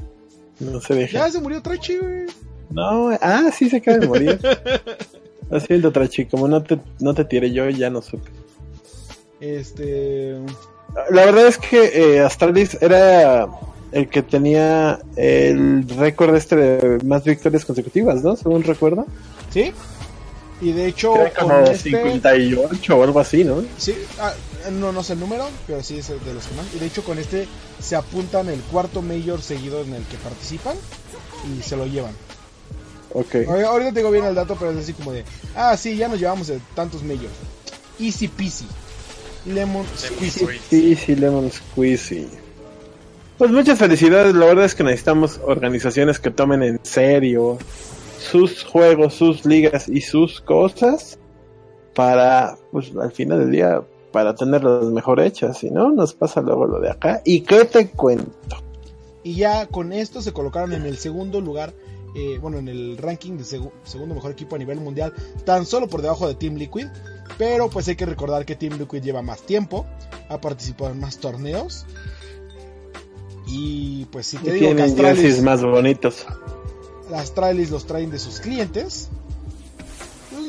No se deja. Ya se murió Trachi, güey. No, ah, sí se acaba de morir. Lo siento, Trachi, como no te, no te tiré yo, ya no supe. Este. La verdad es que eh, Astralis era el que tenía el récord este de más victorias consecutivas, ¿no? Según recuerdo. ¿Sí? Y de hecho, Era con como este. 58 o algo así, ¿no? Sí, ah, no, no sé el número, pero sí es de los que más. Y de hecho, con este se apuntan el cuarto Major seguido en el que participan y se lo llevan. Ok. Ahor- Ahorita tengo bien el dato, pero es así como de. Ah, sí, ya nos llevamos de tantos Majors. Easy peasy. Lemon squeezy. Sí, Lemon Squeezy. Pues muchas felicidades, la verdad es que necesitamos organizaciones que tomen en serio sus juegos, sus ligas y sus cosas para, pues al final del día, para tenerlas mejor hechas, si no, nos pasa luego lo de acá. ¿Y qué te cuento? Y ya con esto se colocaron en el segundo lugar, eh, bueno, en el ranking de segu- segundo mejor equipo a nivel mundial, tan solo por debajo de Team Liquid. Pero pues hay que recordar que Team Liquid lleva más tiempo, ha participado en más torneos. Y pues si te Y digo que Astralis, más bonitos. Astralis los traen de sus clientes,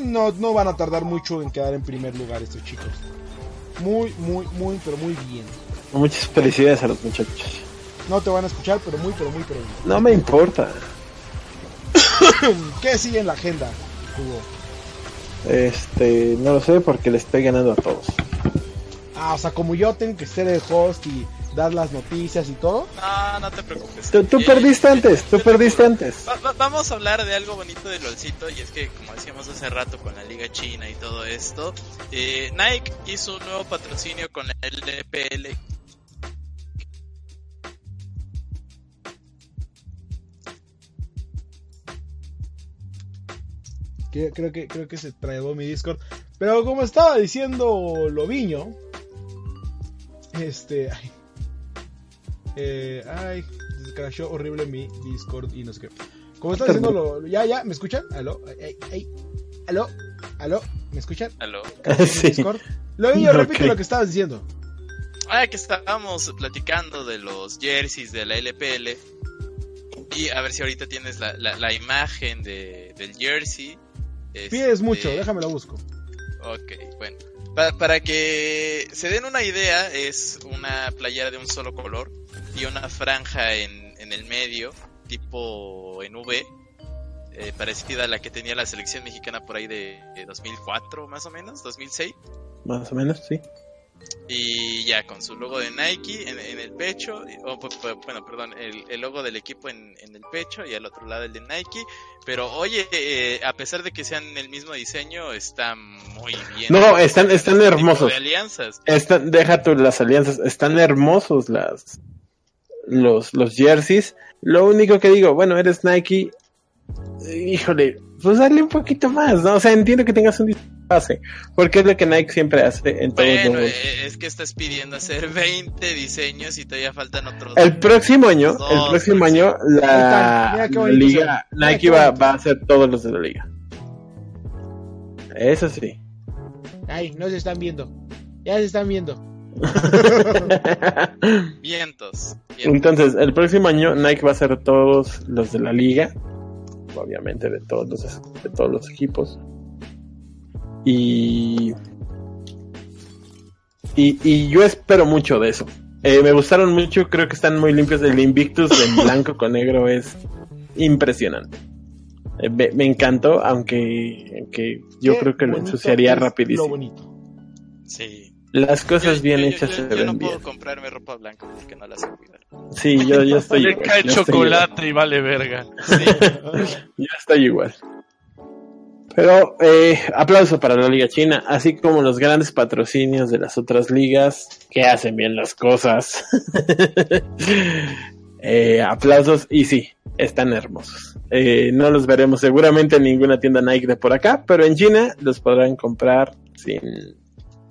no, no van a tardar mucho en quedar en primer lugar estos chicos. Muy, muy, muy, pero muy bien. Muchas felicidades a los muchachos. No te van a escuchar, pero muy, pero muy, pero bien. No me importa. ¿Qué sigue en la agenda, Hugo? Este, no lo sé porque le estoy ganando a todos. Ah, o sea, como yo tengo que ser el host y dar las noticias y todo. No, no te preocupes. Tú, tú Eh, perdiste antes, tú perdiste antes. Va- va- vamos a hablar de algo bonito de LOLcito y es que como decíamos hace rato con la Liga China y todo esto, eh, Nike hizo un nuevo patrocinio con la LPL. Creo que, creo que se trabó mi Discord. Pero como estaba diciendo Loviño, este. Ay, eh, ay, crashó horrible mi Discord y no sé qué. Como estaba diciendo, lo, ya, ya, ¿me escuchan? ¿Aló? Ay, ay, ¿Aló? ¿Aló? ¿Me escuchan? Aló. Mi Sí. Discord. Loviño, repite Ok. lo que estabas diciendo. Ah, que estábamos platicando de los jerseys de la LPL. Y a ver si ahorita tienes la, la, la imagen de, del jersey. Pides Este, mucho, déjame la busco. Ok, bueno. Pa- para que se den una idea, es una playera de un solo color y una franja en, en el medio, tipo en V, eh, parecida a la que tenía la selección mexicana por ahí de, de 2004 más o menos, 2006. Más o menos, sí. Y ya con su logo de Nike en, en el pecho, o, bueno, perdón, el, el logo del equipo en, en el pecho y al otro lado el de Nike. Pero oye, eh, a pesar de que sean el mismo diseño, está muy bien. No, están, están Este hermosos. De alianzas. Están, deja tú las alianzas, están hermosos las los, los jerseys. Lo único que digo, bueno, eres Nike, híjole, pues dale un poquito más, ¿no? O sea, entiendo que tengas un pase, porque es lo que Nike siempre hace en todos Bueno, los... eh, es que estás pidiendo hacer 20 diseños y todavía faltan otros. El próximo año, Dos, el próximo pues, año, la, liga, Nike va a hacer todos los de la liga. Eso sí. Ay, no se están viendo. Ya se están viendo. Vientos. vientos. Entonces, el próximo año Nike va a hacer todos los de la liga, obviamente de todos los, de todos los equipos. Y, y, y yo espero mucho de eso. Eh, me gustaron mucho, creo que están muy limpios. El Invictus en blanco con negro es impresionante. Eh, me, me encantó, aunque, aunque yo Qué creo que lo ensuciaría Lo rapidísimo. bonito. Sí. Las cosas Yo- bien yo- hechas yo- se yo ven no bien. puedo comprarme ropa blanca porque no la sé cuidar. Sí, yo, yo estoy Le igual, cae yo estoy chocolate y vale verga. Yo estoy igual. Pero eh, aplauso para la Liga China, así como los grandes patrocinios de las otras ligas que hacen bien las cosas. Eh, aplausos y sí, están hermosos. Eh, no los veremos seguramente en ninguna tienda Nike de por acá, pero en China los podrán comprar sin,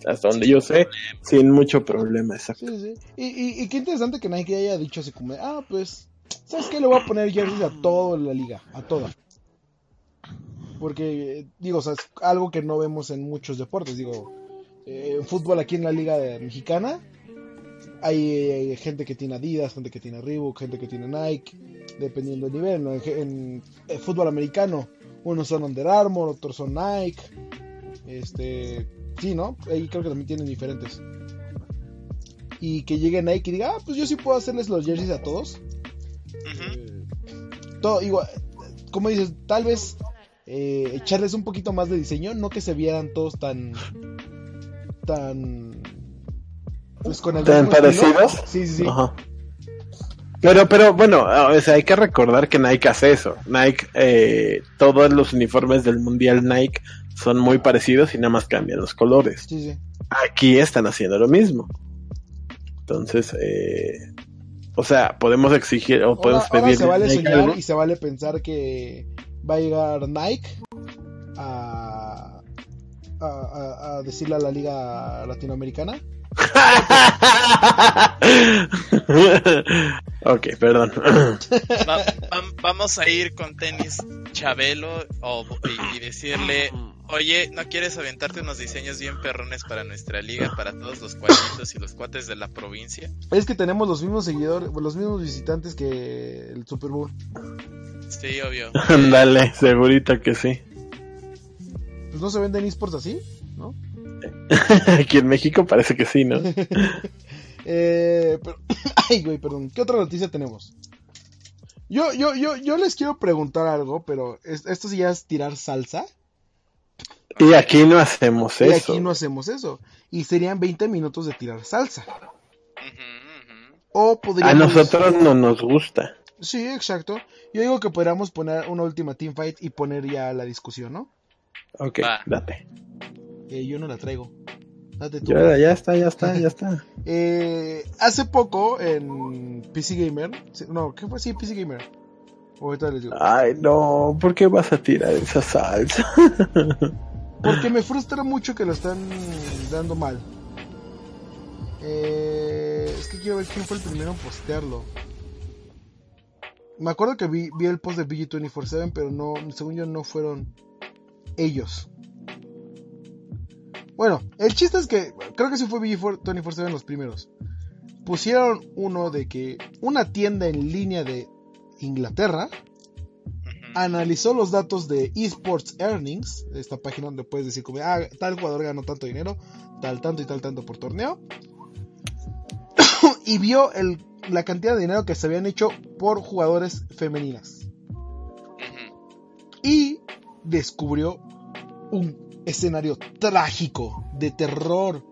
hasta donde yo sé, sin mucho problema. Exacto. Sí, sí. Y, y, y qué interesante que Nike haya dicho así como, ah, pues, ¿sabes qué? Le voy a poner jerseys a toda la liga, a toda. Porque, digo, o sea, es algo que no vemos en muchos deportes. Digo, eh, en fútbol aquí en la liga mexicana, hay eh, gente que tiene Adidas, gente que tiene Reebok, gente que tiene Nike, dependiendo del nivel. ¿no? En, en, fútbol americano, unos son Under Armour, otros son Nike. Este, sí, ¿no? Ahí creo que también tienen diferentes y que llegue Nike y diga, ah, pues yo sí puedo hacerles los jerseys a todos. Eh, todo, igual, como dices, tal vez eh, echarles un poquito más de diseño, no que se vieran todos tan. tan. pues con el ¿Tan parecidos? Sí, sí, sí. Ajá. Pero, pero bueno, o sea, hay que recordar que Nike hace eso. Nike, eh, todos los uniformes del Mundial Nike son muy parecidos y nada más cambian los colores. Sí, sí. Aquí están haciendo lo mismo. Entonces, eh, o sea, podemos exigir o podemos ahora pedir se vale Nike soñar algo. y se vale pensar que va a llegar Nike a, a, a- decirle a la liga latinoamericana ok, perdón. Va- vam- vamos a ir con tenis Chabelo o, y, y decirle, oye, ¿no quieres aventarte unos diseños bien perrones para nuestra liga, para todos los cuatitos y los cuates de la provincia? Es que tenemos los mismos seguidores, los mismos visitantes que el Super Bowl. Sí, obvio. Dale, segurito que sí. Pues no se venden esports así, ¿no? Aquí en México parece que sí, ¿no? Eh, pero, ay, güey, perdón. ¿Qué otra noticia tenemos? Yo, yo, yo, yo les quiero preguntar algo, pero es- esto sí ya es tirar salsa. Y aquí no hacemos Y eso. aquí no hacemos eso. Y serían 20 minutos de tirar salsa. O A podríamos... nosotros no nos gusta. Sí, exacto. Yo digo que podríamos poner una última teamfight y poner ya la discusión, ¿no? Ok, Va. date. Eh, yo no la traigo. Date tú. Ya, ya está, ya está, ya está. Eh, hace poco en PC Gamer... No, ¿qué fue? Sí, PC Gamer. Ahorita les digo. Ay, no, ¿por qué vas a tirar esa salsa? Porque me frustra mucho que lo están dando mal. Eh, es que quiero ver quién fue el primero en postearlo. Me acuerdo que vi, vi el post de BG247, pero no, según yo no fueron ellos. Bueno, el chiste es que creo que sí fue BG247 los primeros. Pusieron uno de que una tienda en línea de Inglaterra analizó los datos de esports earnings, esta página donde puedes decir como, ah, tal jugador ganó tanto dinero, tal tanto y tal tanto por torneo, y vio el, la cantidad de dinero que se habían hecho por jugadores femeninas. Y descubrió un escenario trágico, de terror,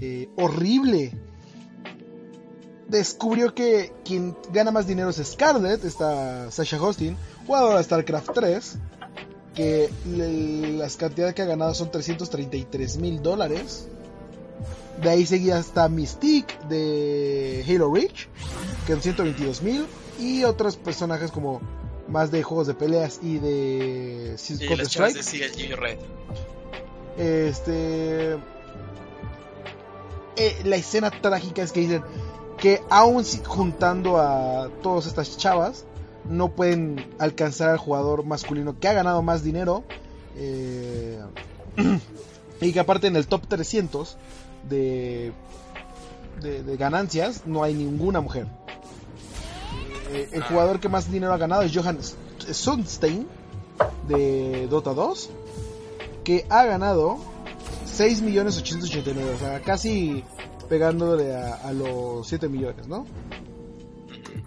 eh, horrible. Descubrió que quien gana más dinero es Scarlett, esta Sasha Hostin, jugadora de StarCraft 3, que las cantidades que ha ganado son 333 mil dólares. De ahí seguía hasta Mystique de Halo Reach, que son 122 mil. Y otros personajes como más de juegos de peleas y de Counter Strike. de CLG Red. Este. eh, la escena trágica es que dicen que aún juntando a todas estas chavas, no pueden alcanzar al jugador masculino que ha ganado más dinero. eh, y que aparte en el top 300 de, de, de ganancias no hay ninguna mujer. Eh, el jugador que más dinero ha ganado es Johan Sundstein de Dota 2 que ha ganado 6 millones 889, o sea, casi pegándole a, los 7 millones, ¿no?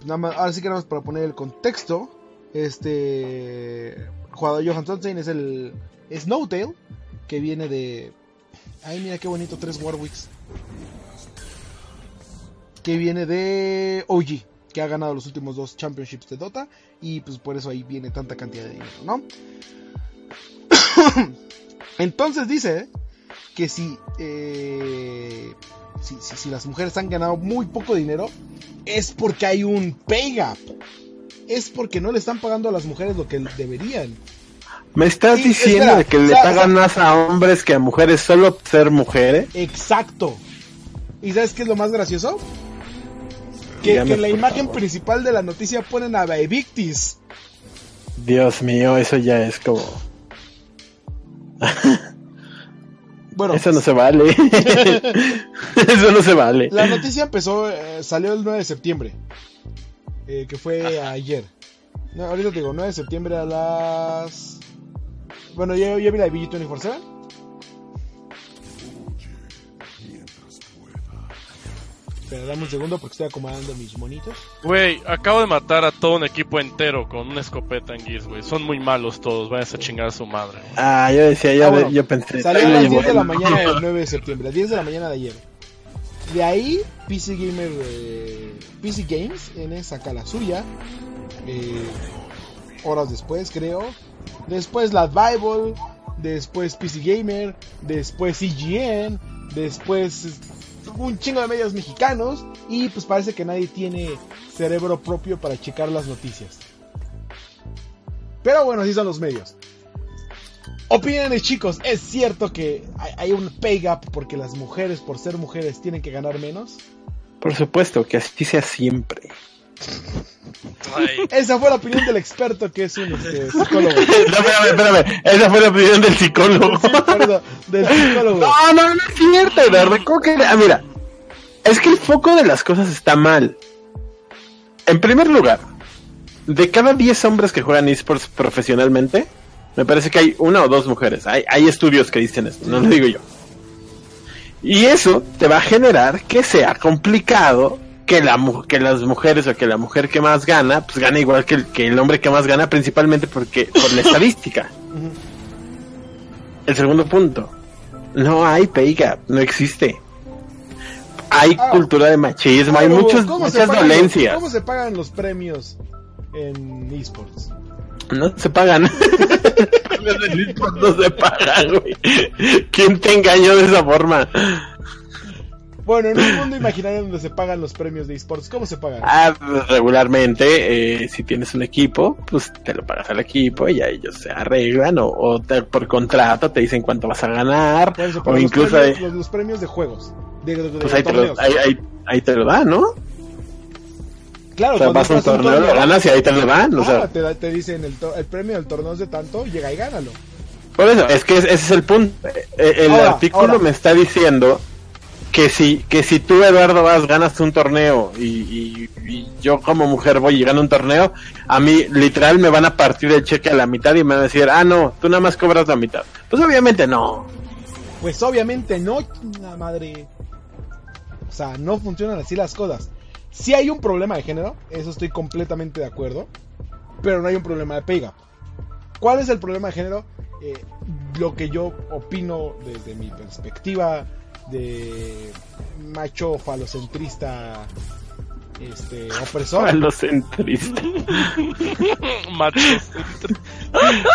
Nada más, ahora sí que nada más para poner el contexto, este jugador Johan es el Snowtail, que viene de... Ay, mira qué bonito, tres Warwicks. Que viene de OG, que ha ganado los últimos dos championships de Dota, y pues por eso ahí viene tanta cantidad de dinero, ¿no? Entonces dice que si, eh, si, si- si las mujeres han ganado muy poco dinero, es porque hay un pay gap. Es porque no le están pagando a las mujeres lo que deberían. ¿Me estás diciendo espera, que o le sea, pagan más a hombres que a mujeres solo ser mujeres? Exacto. ¿Y sabes qué es lo más gracioso? Que, en la imagen favor. principal de la noticia ponen a Victis. Dios mío, eso ya es como... Bueno, Eso no se vale. eso no se vale. La noticia empezó, eh, salió el 9 de septiembre, eh, que fue ayer. No, ahorita te digo, 9 de septiembre a las... Bueno, yo, yo vi la de BG247. Espera, dame un segundo porque estoy acomodando mis monitos. Güey, acabo de matar a todo un equipo entero con una escopeta en Gears, güey. Son muy malos todos, vayan a chingar a su madre. Ah, yo decía, yo, Ah, bueno, yo pensé... Salió a las "Ay, 10 de la bueno". mañana del 9 de septiembre, 10 de la mañana de ayer. De ahí, PC Gamer, eh, PC Games N saca la suya. eh, horas después, creo. Después la Bible. Después PC Gamer. Después IGN. Después un chingo de medios mexicanos. Y pues parece que nadie tiene cerebro propio para checar las noticias. Pero bueno, así son los medios. Opiniones chicos, ¿es cierto que hay, un pay gap porque las mujeres por ser mujeres tienen que ganar menos? Por supuesto, que así sea siempre. Ay, Esa fue la opinión del experto que es un este, psicólogo. No, espérame, espérame. Esa fue la opinión del psicólogo. Sí, del psicólogo. No, no, no es cierto, Eduardo. ¿Cómo que- Ah, mira, es que el foco de las cosas está mal. En primer lugar, de cada 10 hombres que juegan esports profesionalmente, Me parece que hay una o dos mujeres. Hay, hay estudios que dicen esto, no lo digo yo. Y eso te va a generar que sea complicado que, la, mu- que las mujeres o que la mujer que más gana, pues gana igual que el, que el hombre que más gana, principalmente porque por la estadística. El segundo punto. No hay pay gap, no existe. Hay Ah. cultura de machismo, hay muchos, ¿cómo se muchas pagan los- violencias. ¿Cómo se pagan los premios en esports? No se pagan. no se pagan, güey. ¿Quién te engañó de esa forma? Bueno, en un mundo imaginario donde se pagan los premios de esports, ¿cómo se pagan? Ah, pues, regularmente, eh, si tienes un equipo, pues te lo pagas al equipo y ya ellos se arreglan o, o te- por contrato te dicen cuánto vas a ganar eso, o los, incluso premios, ahí, los, los premios de juegos. De, de- de pues ahí te, lo, torneos. ahí, ahí- ahí te lo dan, ¿no? Claro, O sea, vas a un torneo, lo ganas y ahí te lo dan. O ah, sea, te, te dicen el, to- el premio del torneo es de tanto, llega y gánalo. por eso, es que ese es el punto. Eh, El Ahora, artículo ahora. me está diciendo que si, que si tú, Eduardo, vas, ganas un torneo y, yo como mujer voy y gano un torneo, a mí literal me van a partir el cheque a la mitad y me van a decir, ah, no, tú nada más cobras la mitad. Pues obviamente no. Pues obviamente no, la madre. O sea, no funcionan así las cosas. Si hay un problema de género, eso estoy completamente de acuerdo, pero no hay un problema de pega. ¿Cuál es el problema de género? Eh, lo que yo opino desde mi perspectiva de macho falocentrista este opresor. Falocentrista.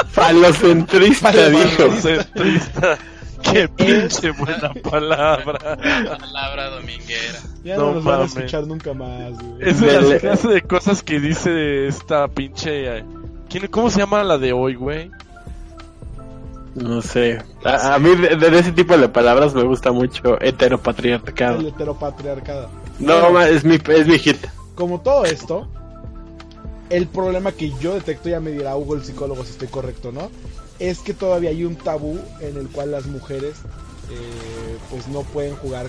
Falocentrista, dijo. Centrista. Qué pinche buena palabra. Palabra dominguera. Ya no, No nos van a escuchar nunca más. güey. Es de las clase de cosas que dice esta pinche. eh, ¿quién, ¿Cómo se llama la de hoy, güey? No sé. A, a mí de, de ese tipo de palabras me gusta mucho heteropatriarcado. El heteropatriarcado. No, es mi, es mi hit. como todo esto, el problema que yo detecto, ya me dirá Hugo el psicólogo si estoy correcto, ¿no? Es que todavía hay un tabú en el cual las mujeres eh, pues no pueden jugar.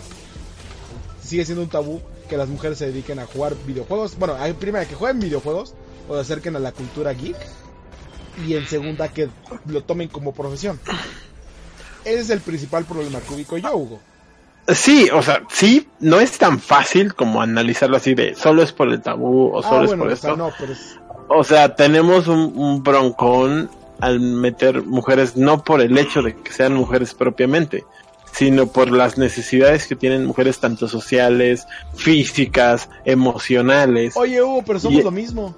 Sigue siendo un tabú que las mujeres se dediquen a jugar videojuegos. Bueno, hay- primera que jueguen videojuegos o se acerquen a la cultura geek. Y en segunda que lo tomen como profesión. Ese es el principal problema que ubico yo, Hugo. Sí, o sea, sí, no es tan fácil como analizarlo así de solo es por el tabú o solo ah, es bueno, por o sea, esto. no, pero es- O sea, tenemos un, un broncón al meter mujeres no por el hecho de que sean mujeres propiamente, sino por las necesidades que tienen mujeres tanto sociales, físicas, emocionales. Oye, Hugo, pero somos Y- lo mismo.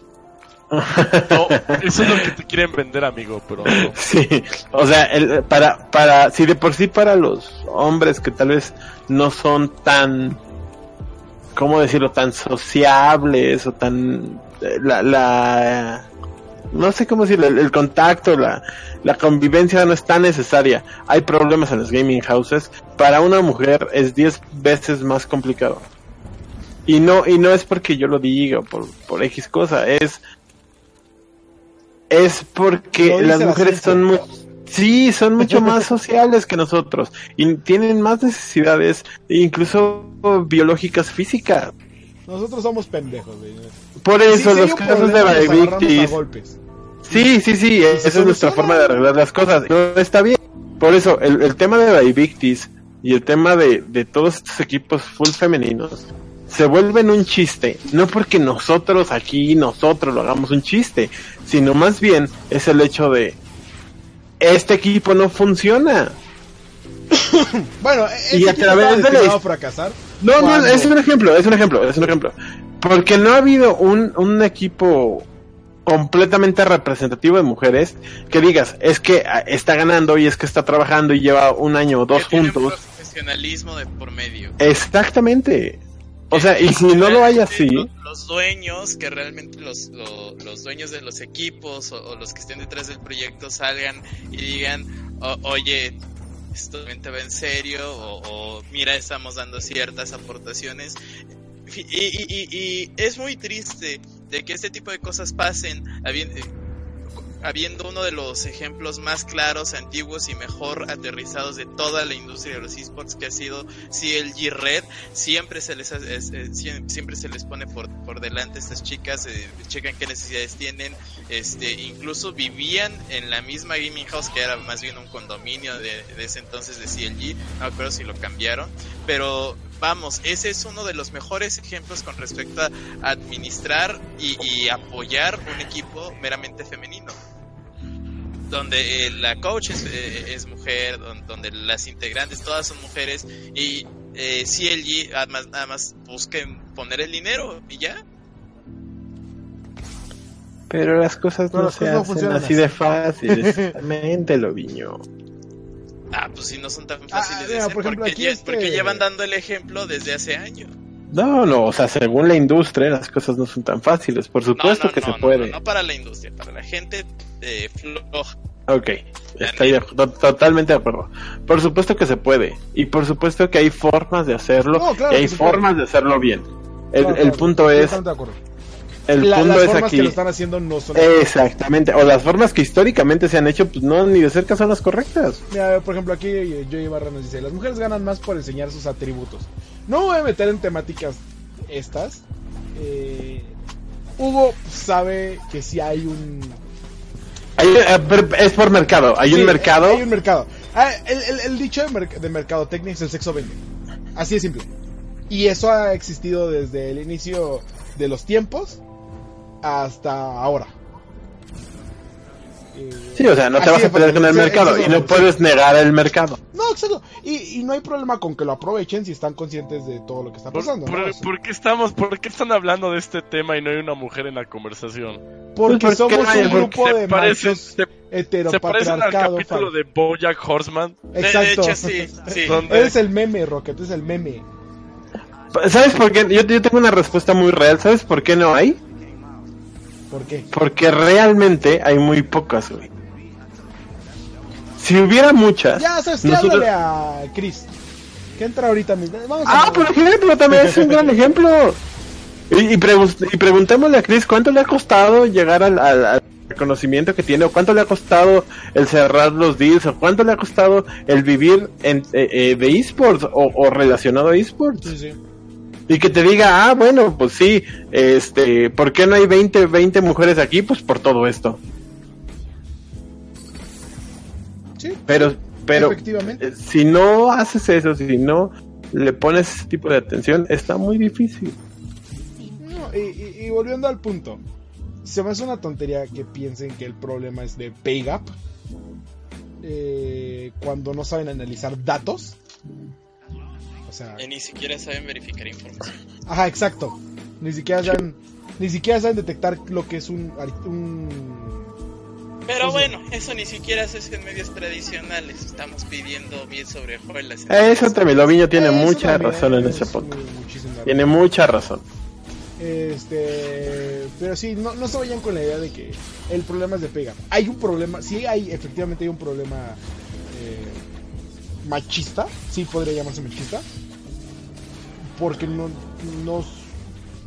Eso es lo que te quieren vender, amigo, pero. Sí, o sea, el, para, para, si de por sí para los hombres que tal vez no son tan, ¿cómo decirlo? Tan sociables o tan, eh, la, la, no sé cómo decirlo, el, el contacto, la, la convivencia no es tan necesaria. Hay problemas en los gaming houses. Para una mujer es 10 veces más complicado. Y no, y no es porque yo lo diga por, por X cosa, es, es porque las la mujeres son muy, sí, son mucho más sociales que nosotros y tienen más necesidades, incluso biológicas físicas. Nosotros somos pendejos, güey. Por eso sí los casos de problema, nos agarramos a Victis, golpes. sí, sí, sí, esa es nuestra forma de arreglar las cosas. No está bien. Por eso el, el tema de Victis y el tema de, de todos estos equipos full femeninos se vuelven un chiste, no porque nosotros aquí, nosotros lo hagamos un chiste, sino más bien es el hecho de este equipo no funciona. Bueno, Y ese a través de la fracasar. No, no, es un ejemplo, es un ejemplo, es un ejemplo. Porque no ha habido un, un equipo completamente representativo de mujeres que digas, es que ah, está ganando y es que está trabajando y lleva un año o dos Que juntos. profesionalismo de por medio. Exactamente. O sea, y si no lo hay así, Lo- Los dueños, que realmente los, lo- los dueños de los equipos o, o los que estén detrás del proyecto salgan y digan, "O- oye, esto realmente va en serio, o, o, mira, estamos dando ciertas aportaciones. Y, y- y- y es muy triste de que este tipo de cosas pasen. Habi- habiendo uno de los ejemplos más claros, antiguos y mejor aterrizados de toda la industria de los esports que ha sido CLG Red, siempre se les es- siempre se les pone por, por delante estas chicas, eh, checan qué necesidades tienen, este, incluso vivían en la misma gaming house que era más bien un condominio de, de ese entonces de CLG, no acuerdo si lo cambiaron, pero vamos, ese es uno de los mejores ejemplos con respecto a administrar y, y apoyar un equipo meramente femenino. Donde eh, la coach es, eh, es mujer, don- donde las integrantes todas son mujeres y eh, CLG además, nada más busquen poner el dinero y ya. Pero las cosas no las se cosas no hacen funcionan así así. de fáciles. Exactamente, lo viño. Ah, pues si no son tan Ah, fáciles de mira, hacer, por ejemplo, porque, aquí lle- este- porque llevan dando el ejemplo desde hace años. No, no, o sea, según la industria, las cosas no son tan fáciles. Por supuesto no, que no, se no, puede. No, no para la industria, para la gente eh, floja. Ok, estoy de- to- totalmente de acuerdo. Por supuesto que se puede. Y por supuesto que hay formas de hacerlo. No, claro y hay formas de hacerlo bien. El, Claro, el claro, punto es. El La- punto las es formas aquí. que lo están haciendo no son Exactamente. O las formas que históricamente se han hecho, pues no ni de cerca son las correctas. Mira, por ejemplo, aquí eh, Joey Barra nos dice, las mujeres ganan más por enseñar sus atributos. No me voy a meter en temáticas estas. Eh, Hugo sabe que si hay un... Hay- eh, es por mercado. Hay Sí, un mercado. Hay un mercado. Ah, el, el- el dicho de, merc- de mercadotecnia es el sexo vende. Así de simple. Y eso ha existido desde el inicio de los tiempos hasta ahora. Sí, o sea, no te vas a pelear con el mercado y no puedes negar el mercado. No, exacto. Y, y no hay problema con que lo aprovechen si están conscientes de todo lo que está ¿Por, pasando. ¿no? por- O sea, por qué estamos, ¿Por qué están hablando de este tema y no hay una mujer en la conversación? porque Pues, ¿por qué somos no hay? un grupo se de parecen, se, se parecen al capítulo fan. de BoJack Horseman. Exacto. De, hecho, sí, sí. Eres el meme, Rocket, es el meme. ¿Sabes por qué? Yo, yo tengo una respuesta muy real. ¿Sabes por qué no hay? ¿Por qué? Porque realmente hay muy pocas, güey. Si hubiera muchas. Ya, ¿sabes nosotros- a Chris. Que entra ahorita mismo. Vamos a Ah, por ejemplo, también es un gran ejemplo. Y, y, pregun- y preguntémosle a Chris cuánto le ha costado llegar al, al- al reconocimiento que tiene, o cuánto le ha costado el cerrar los deals, o cuánto le ha costado el vivir en, eh, eh, de esports o, o relacionado a esports. Sí, sí. Y que te diga, ah, bueno, pues sí, este, ¿por qué no hay 20, 20 mujeres aquí? Pues por todo esto. Sí, Pero, pero, efectivamente. eh, si no haces eso, si no le pones ese tipo de atención, está muy difícil. No, y, y- y volviendo al punto, se me hace una tontería que piensen que el problema es de pay gap eh, cuando no saben analizar datos. Sea, Y ni siquiera saben verificar información. ajá, exacto. Ni siquiera saben, ni siquiera saben detectar lo que es un, un Pero sí. bueno, eso ni siquiera se hace en medios tradicionales. Estamos pidiendo bien sobre hojuelas. Eso también, Loviño tiene Eso mucha también razón en es ese punto. Tiene razón. mucha razón. Este, pero sí, no, no se vayan con la idea de que el problema es de pega. Hay un problema, sí hay, efectivamente hay un problema eh, machista, sí podría llamarse machista, porque no, no,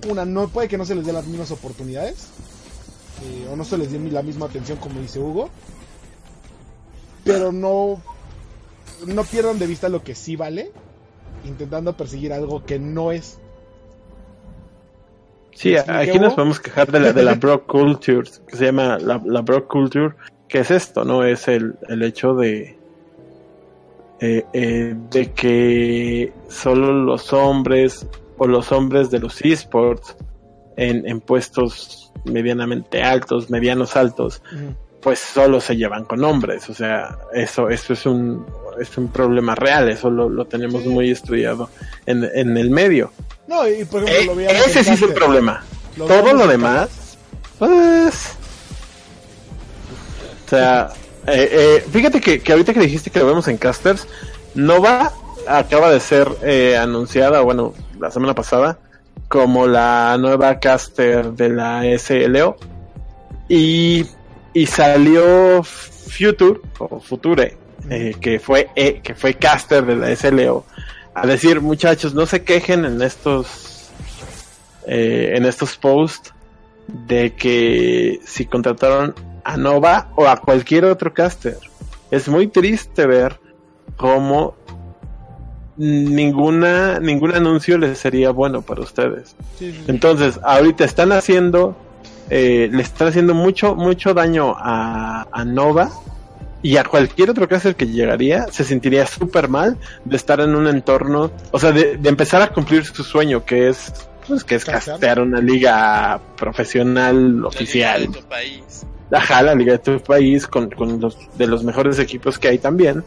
una, no puede que no se les dé las mismas oportunidades, eh, o no se les dé la misma atención como dice Hugo, pero no, no pierdan de vista lo que sí vale, intentando perseguir algo que no es. Sí, ¿Me expliqué, aquí nos podemos quejar de la, de la bro culture, que se llama la, la bro culture, que es esto, ¿no? Es el, el hecho de, eh, eh, de que solo los hombres o los hombres de los esports en, en puestos medianamente altos, medianos altos, pues solo se llevan con hombres. O sea, eso, eso es un, es un problema real, eso lo, lo tenemos Sí. muy estudiado en, en el medio. No, y por ejemplo, Eh, lo ese sí es Caster. problema. Lo Todo lo demás, pues... O sea, eh, eh, fíjate que, que ahorita que dijiste que lo vemos en casters, Nova acaba de ser eh, anunciada, bueno, la semana pasada, como la nueva caster de la SLO. Y, y salió Future, o Future, que, fue, que fue caster de la SLO, a decir, muchachos, no se quejen en estos, en estos posts de que si contrataron a Nova o a cualquier otro caster. Es muy triste ver cómo ninguna ningún anuncio les sería bueno para ustedes. Sí, sí, sí. Entonces, ahorita están haciendo, eh, le están haciendo mucho, mucho daño a, a Nova y a cualquier otro caster que llegaría, se sentiría súper mal de estar en un entorno, o sea, de, de empezar a cumplir su sueño, que es, pues, que es Castear. una liga profesional oficial. liga de tu país. Ajá, la liga de tu país con, con los de los mejores equipos que hay también.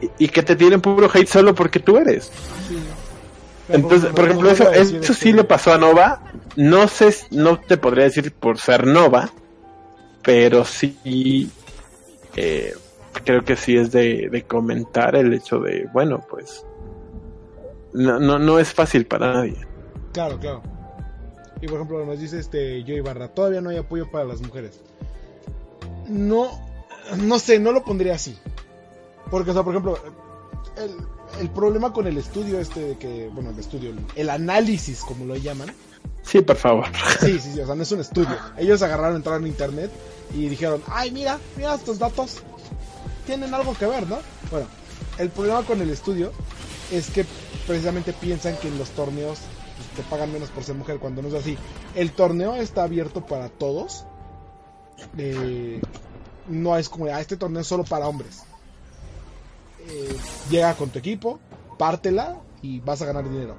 Y, y que te tienen puro hate solo porque tú eres. Sí. Entonces, por ejemplo, eso, eso sí le pasó a Nova. No sé, no te podría decir por ser Nova, pero sí eh, creo que sí es de, de comentar el hecho de, bueno, pues no, no, no es fácil para nadie. Claro, claro. Y por ejemplo, nos dice este Joey Barra, todavía no hay apoyo para las mujeres. No, no sé, no lo pondría así. Porque, o sea, por ejemplo, el, el problema con el estudio este de que, bueno, el estudio, el, análisis, como lo llaman. Sí, por favor. Sí, sí, sí, o sea, no es un estudio. Ellos agarraron, entraron en internet y dijeron, ay, mira, mira estos datos. Tienen algo que ver, ¿no? Bueno, el problema con el estudio es que precisamente piensan que en los torneos pues, te pagan menos por ser mujer cuando no es así. El torneo está abierto para todos. Eh, no es como, ah, este torneo es solo para hombres. Eh, llega con tu equipo, pártela y vas a ganar dinero.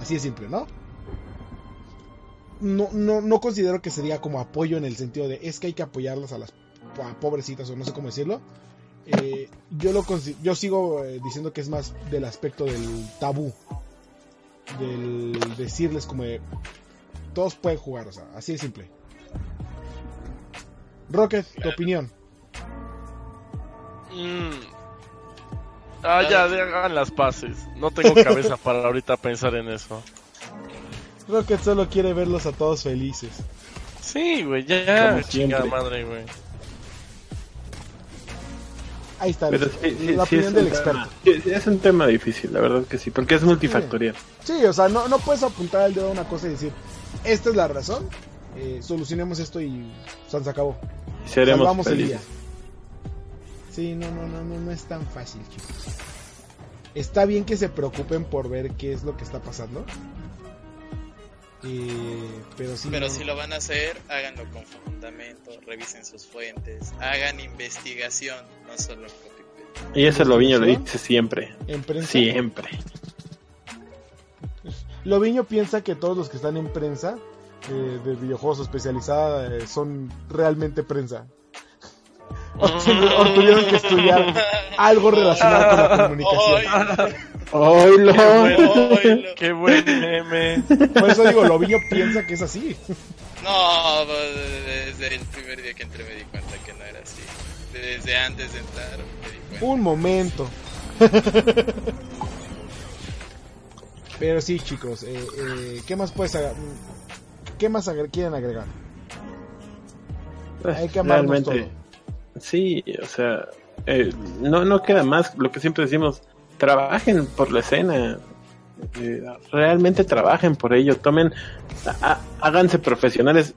Así de simple, ¿no? No, no, no considero que sería como apoyo en el sentido de es que hay que apoyarlas a las pobrecitas o no sé cómo decirlo. Eh, yo lo yo sigo diciendo que es más del aspecto del tabú. Del decirles como todos pueden jugar, o sea, así de simple. Rocket, tu opinión. Mm. Ah, ya, de- hagan las paces. No tengo cabeza para ahorita pensar en eso. Rocket solo quiere verlos a todos felices. Sí, güey, ya, Como chingada siempre. madre, güey. Ahí está, Pero sí, sí, la sí opinión es, del experto. es un tema difícil, la verdad que sí, porque es multifactorial. Sí, o sea, no, no puedes apuntar el dedo a una cosa y decir, esta es la razón, eh, solucionemos esto y se acabó. Y seremos Salvamos el felices. día. Sí, no, no, no, no, no es tan fácil, chicos. Está bien que se preocupen por ver qué es lo que está pasando. Eh, pero sí. Pero no- si lo van a hacer, háganlo con fundamento, revisen sus fuentes, hagan investigación, no solo copy-paste. Y eso Loviño lo dice siempre. en prensa. Siempre. Loviño piensa que todos los que están en prensa eh, de videojuegos especializada eh, son realmente prensa. O, o tuvieron que estudiar algo relacionado con la comunicación. ¡Oilo! Oilo. Qué buen meme. Por eso digo, Loviño piensa que es así. No, pues, desde el primer día que entré me di cuenta que no era así. Desde antes de entrar me di cuenta. Un momento. Pero sí, chicos, eh, eh, ¿qué más puedes ¿Qué más agre- quieren agregar? Hay que amarnos Realmente, sí, o sea, eh, no, no queda más lo que siempre decimos, trabajen por la escena, eh, realmente trabajen por ello, tomen, há- háganse profesionales.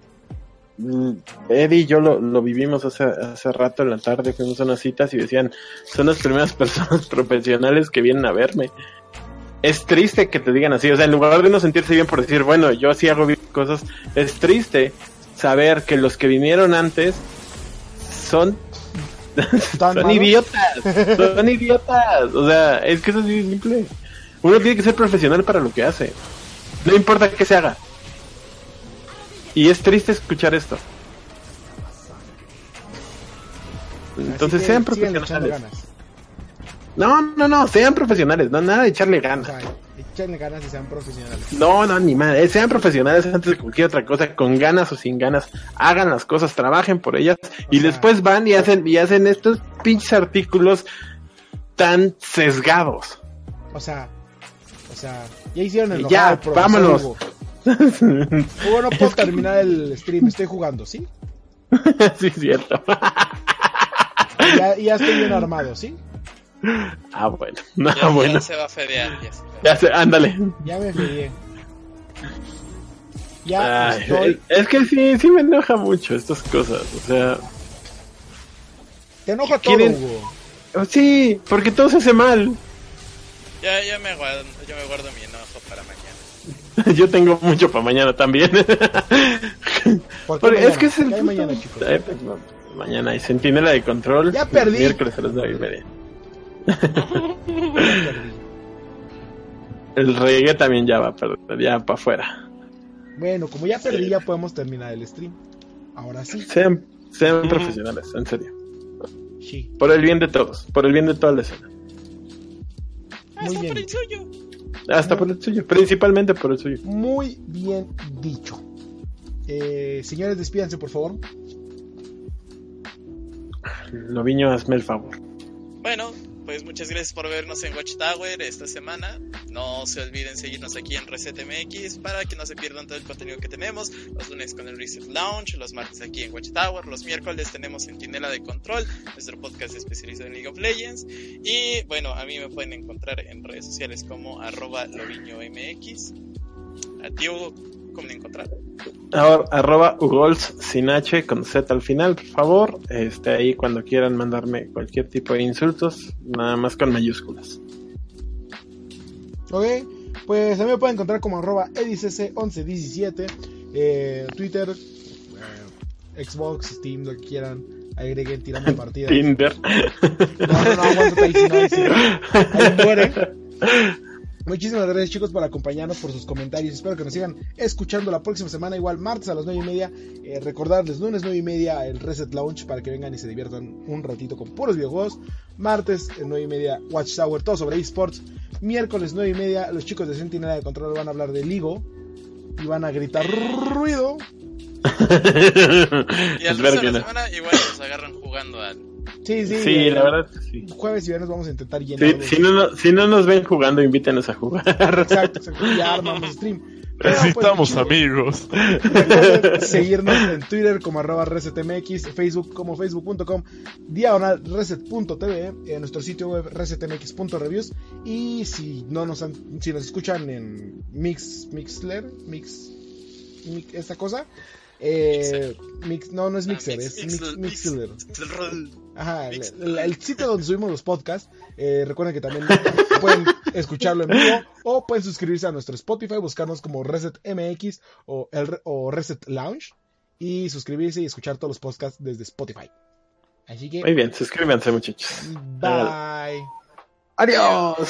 Mm, Eddie y yo lo, lo vivimos hace, hace rato en la tarde, fuimos a unas citas y decían, son las primeras personas profesionales que vienen a verme. Es triste que te digan así, o sea, en lugar de uno sentirse bien por decir, bueno, yo sí hago bien cosas, es triste saber que los que vinieron antes son ¿Tan son malos? idiotas, son idiotas, o sea, es que eso es de simple. Uno tiene que ser profesional para lo que hace. No importa qué se haga. Y es triste escuchar esto. Entonces sean profesionales. No, no, no, sean profesionales, no nada de echarle O ganas. sea, echenle ganas y sean profesionales. No, no, ni madre. Sean profesionales antes de cualquier otra cosa, con ganas o sin ganas. Hagan las cosas, trabajen por ellas y sea- después van y hacen y hacen estos pinches artículos tan sesgados. O sea, o sea, ya hicieron el Ya, al vámonos. Hugo. Hugo, no puedo terminar el stream, estoy jugando, ¿sí? sí, cierto. Y Ya, y ya estoy bien armado, ¿sí? Ah, bueno. No, Ya, bueno. ya se va a fedear, ya se va. Ya sé, ándale. Ya me fallé. Ya Ay, estoy. es que sí, sí me enoja mucho estas cosas. O sea, Te enoja todo, ¿Quieren- Hugo. Oh, sí, porque todo se hace mal. Ya, ya me guardo, yo me guardo mi enojo para mañana. Yo tengo mucho para mañana también. ¿Por qué Porque mañana? es que es el ¿Qué hay puto- mañana, chicos? Pues, no, mañana hay centinela de control. Ya perdí. Miércoles a las nueve y media. El reggae también ya va, pero ya para afuera. Bueno, como ya perdí, ya podemos terminar el stream. Ahora sí. Sean, sean profesionales, en serio. Sí. Por el bien de todos, por el bien de toda la escena. Muy Hasta bien. por el suyo. Hasta por el suyo, principalmente por el suyo. Muy bien dicho. Eh, señores, despídanse, por favor. Loviño, hazme el favor. Bueno, pues muchas gracias por vernos en Watchtower esta semana. No se olviden seguirnos aquí en ResetMX para que no se pierdan todo el contenido que tenemos. Los lunes con el Reset Lounge, los martes aquí en Watchtower, los miércoles tenemos Centinela de Control, nuestro podcast especializado en League of Legends. Y bueno, a mí me pueden encontrar en redes sociales como arroba loviñomx. A ti, ¿cómo me encontrar? Ahora, arroba ugols sin H con Z al final, por favor. Este, ahí cuando quieran mandarme cualquier tipo de insultos, nada más con mayúsculas. Ok, pues mí me pueden encontrar como arroba edicc1117, eh, Twitter, eh, Xbox, Steam, lo que quieran. Agreguen, tiramos partidas. Tinder. No, no, no, aguántate ahí, si no, ahí. Ahí muere. Muchísimas gracias chicos por acompañarnos, por sus comentarios. Espero que nos sigan escuchando la próxima semana, igual martes a las 9 y media. Eh, recordarles, lunes 9 y media el Reset Launch para que vengan y se diviertan un ratito con puros videojuegos. Martes 9 y media Watchtower, todo sobre esports. Miércoles 9 y media los chicos de Sentinela de Control van a hablar de Ligo y van a gritar ruido. Y al resto de la semana igual nos agarran jugando al... Sí, sí. Sí, eh, la verdad que sí. Jueves y viernes vamos a intentar Sí, llenar. si, no, no- si no nos ven jugando, invítenos a jugar. Exacto, exacto. Ya armamos stream. Pero, pues, Necesitamos amigos. Recuerden seguirnos en Twitter como arroba resetmx, Facebook como facebook.com, diagonal reset.tv, en nuestro sitio web resetmx.reviews y si no nos han- si nos escuchan en Mix, Mixler, Mix, Mix- esta cosa, eh, Mix, no, no es Mixer, es Mix, Mixler. Ajá, el, el- el sitio donde subimos los podcasts. eh, recuerden que también pueden escucharlo en vivo o pueden suscribirse a nuestro Spotify, buscarnos como Reset MX o, el, o Reset Lounge y suscribirse y escuchar todos los podcasts desde Spotify. Así que, Muy bien, suscríbanse muchachos. bye. Adiós.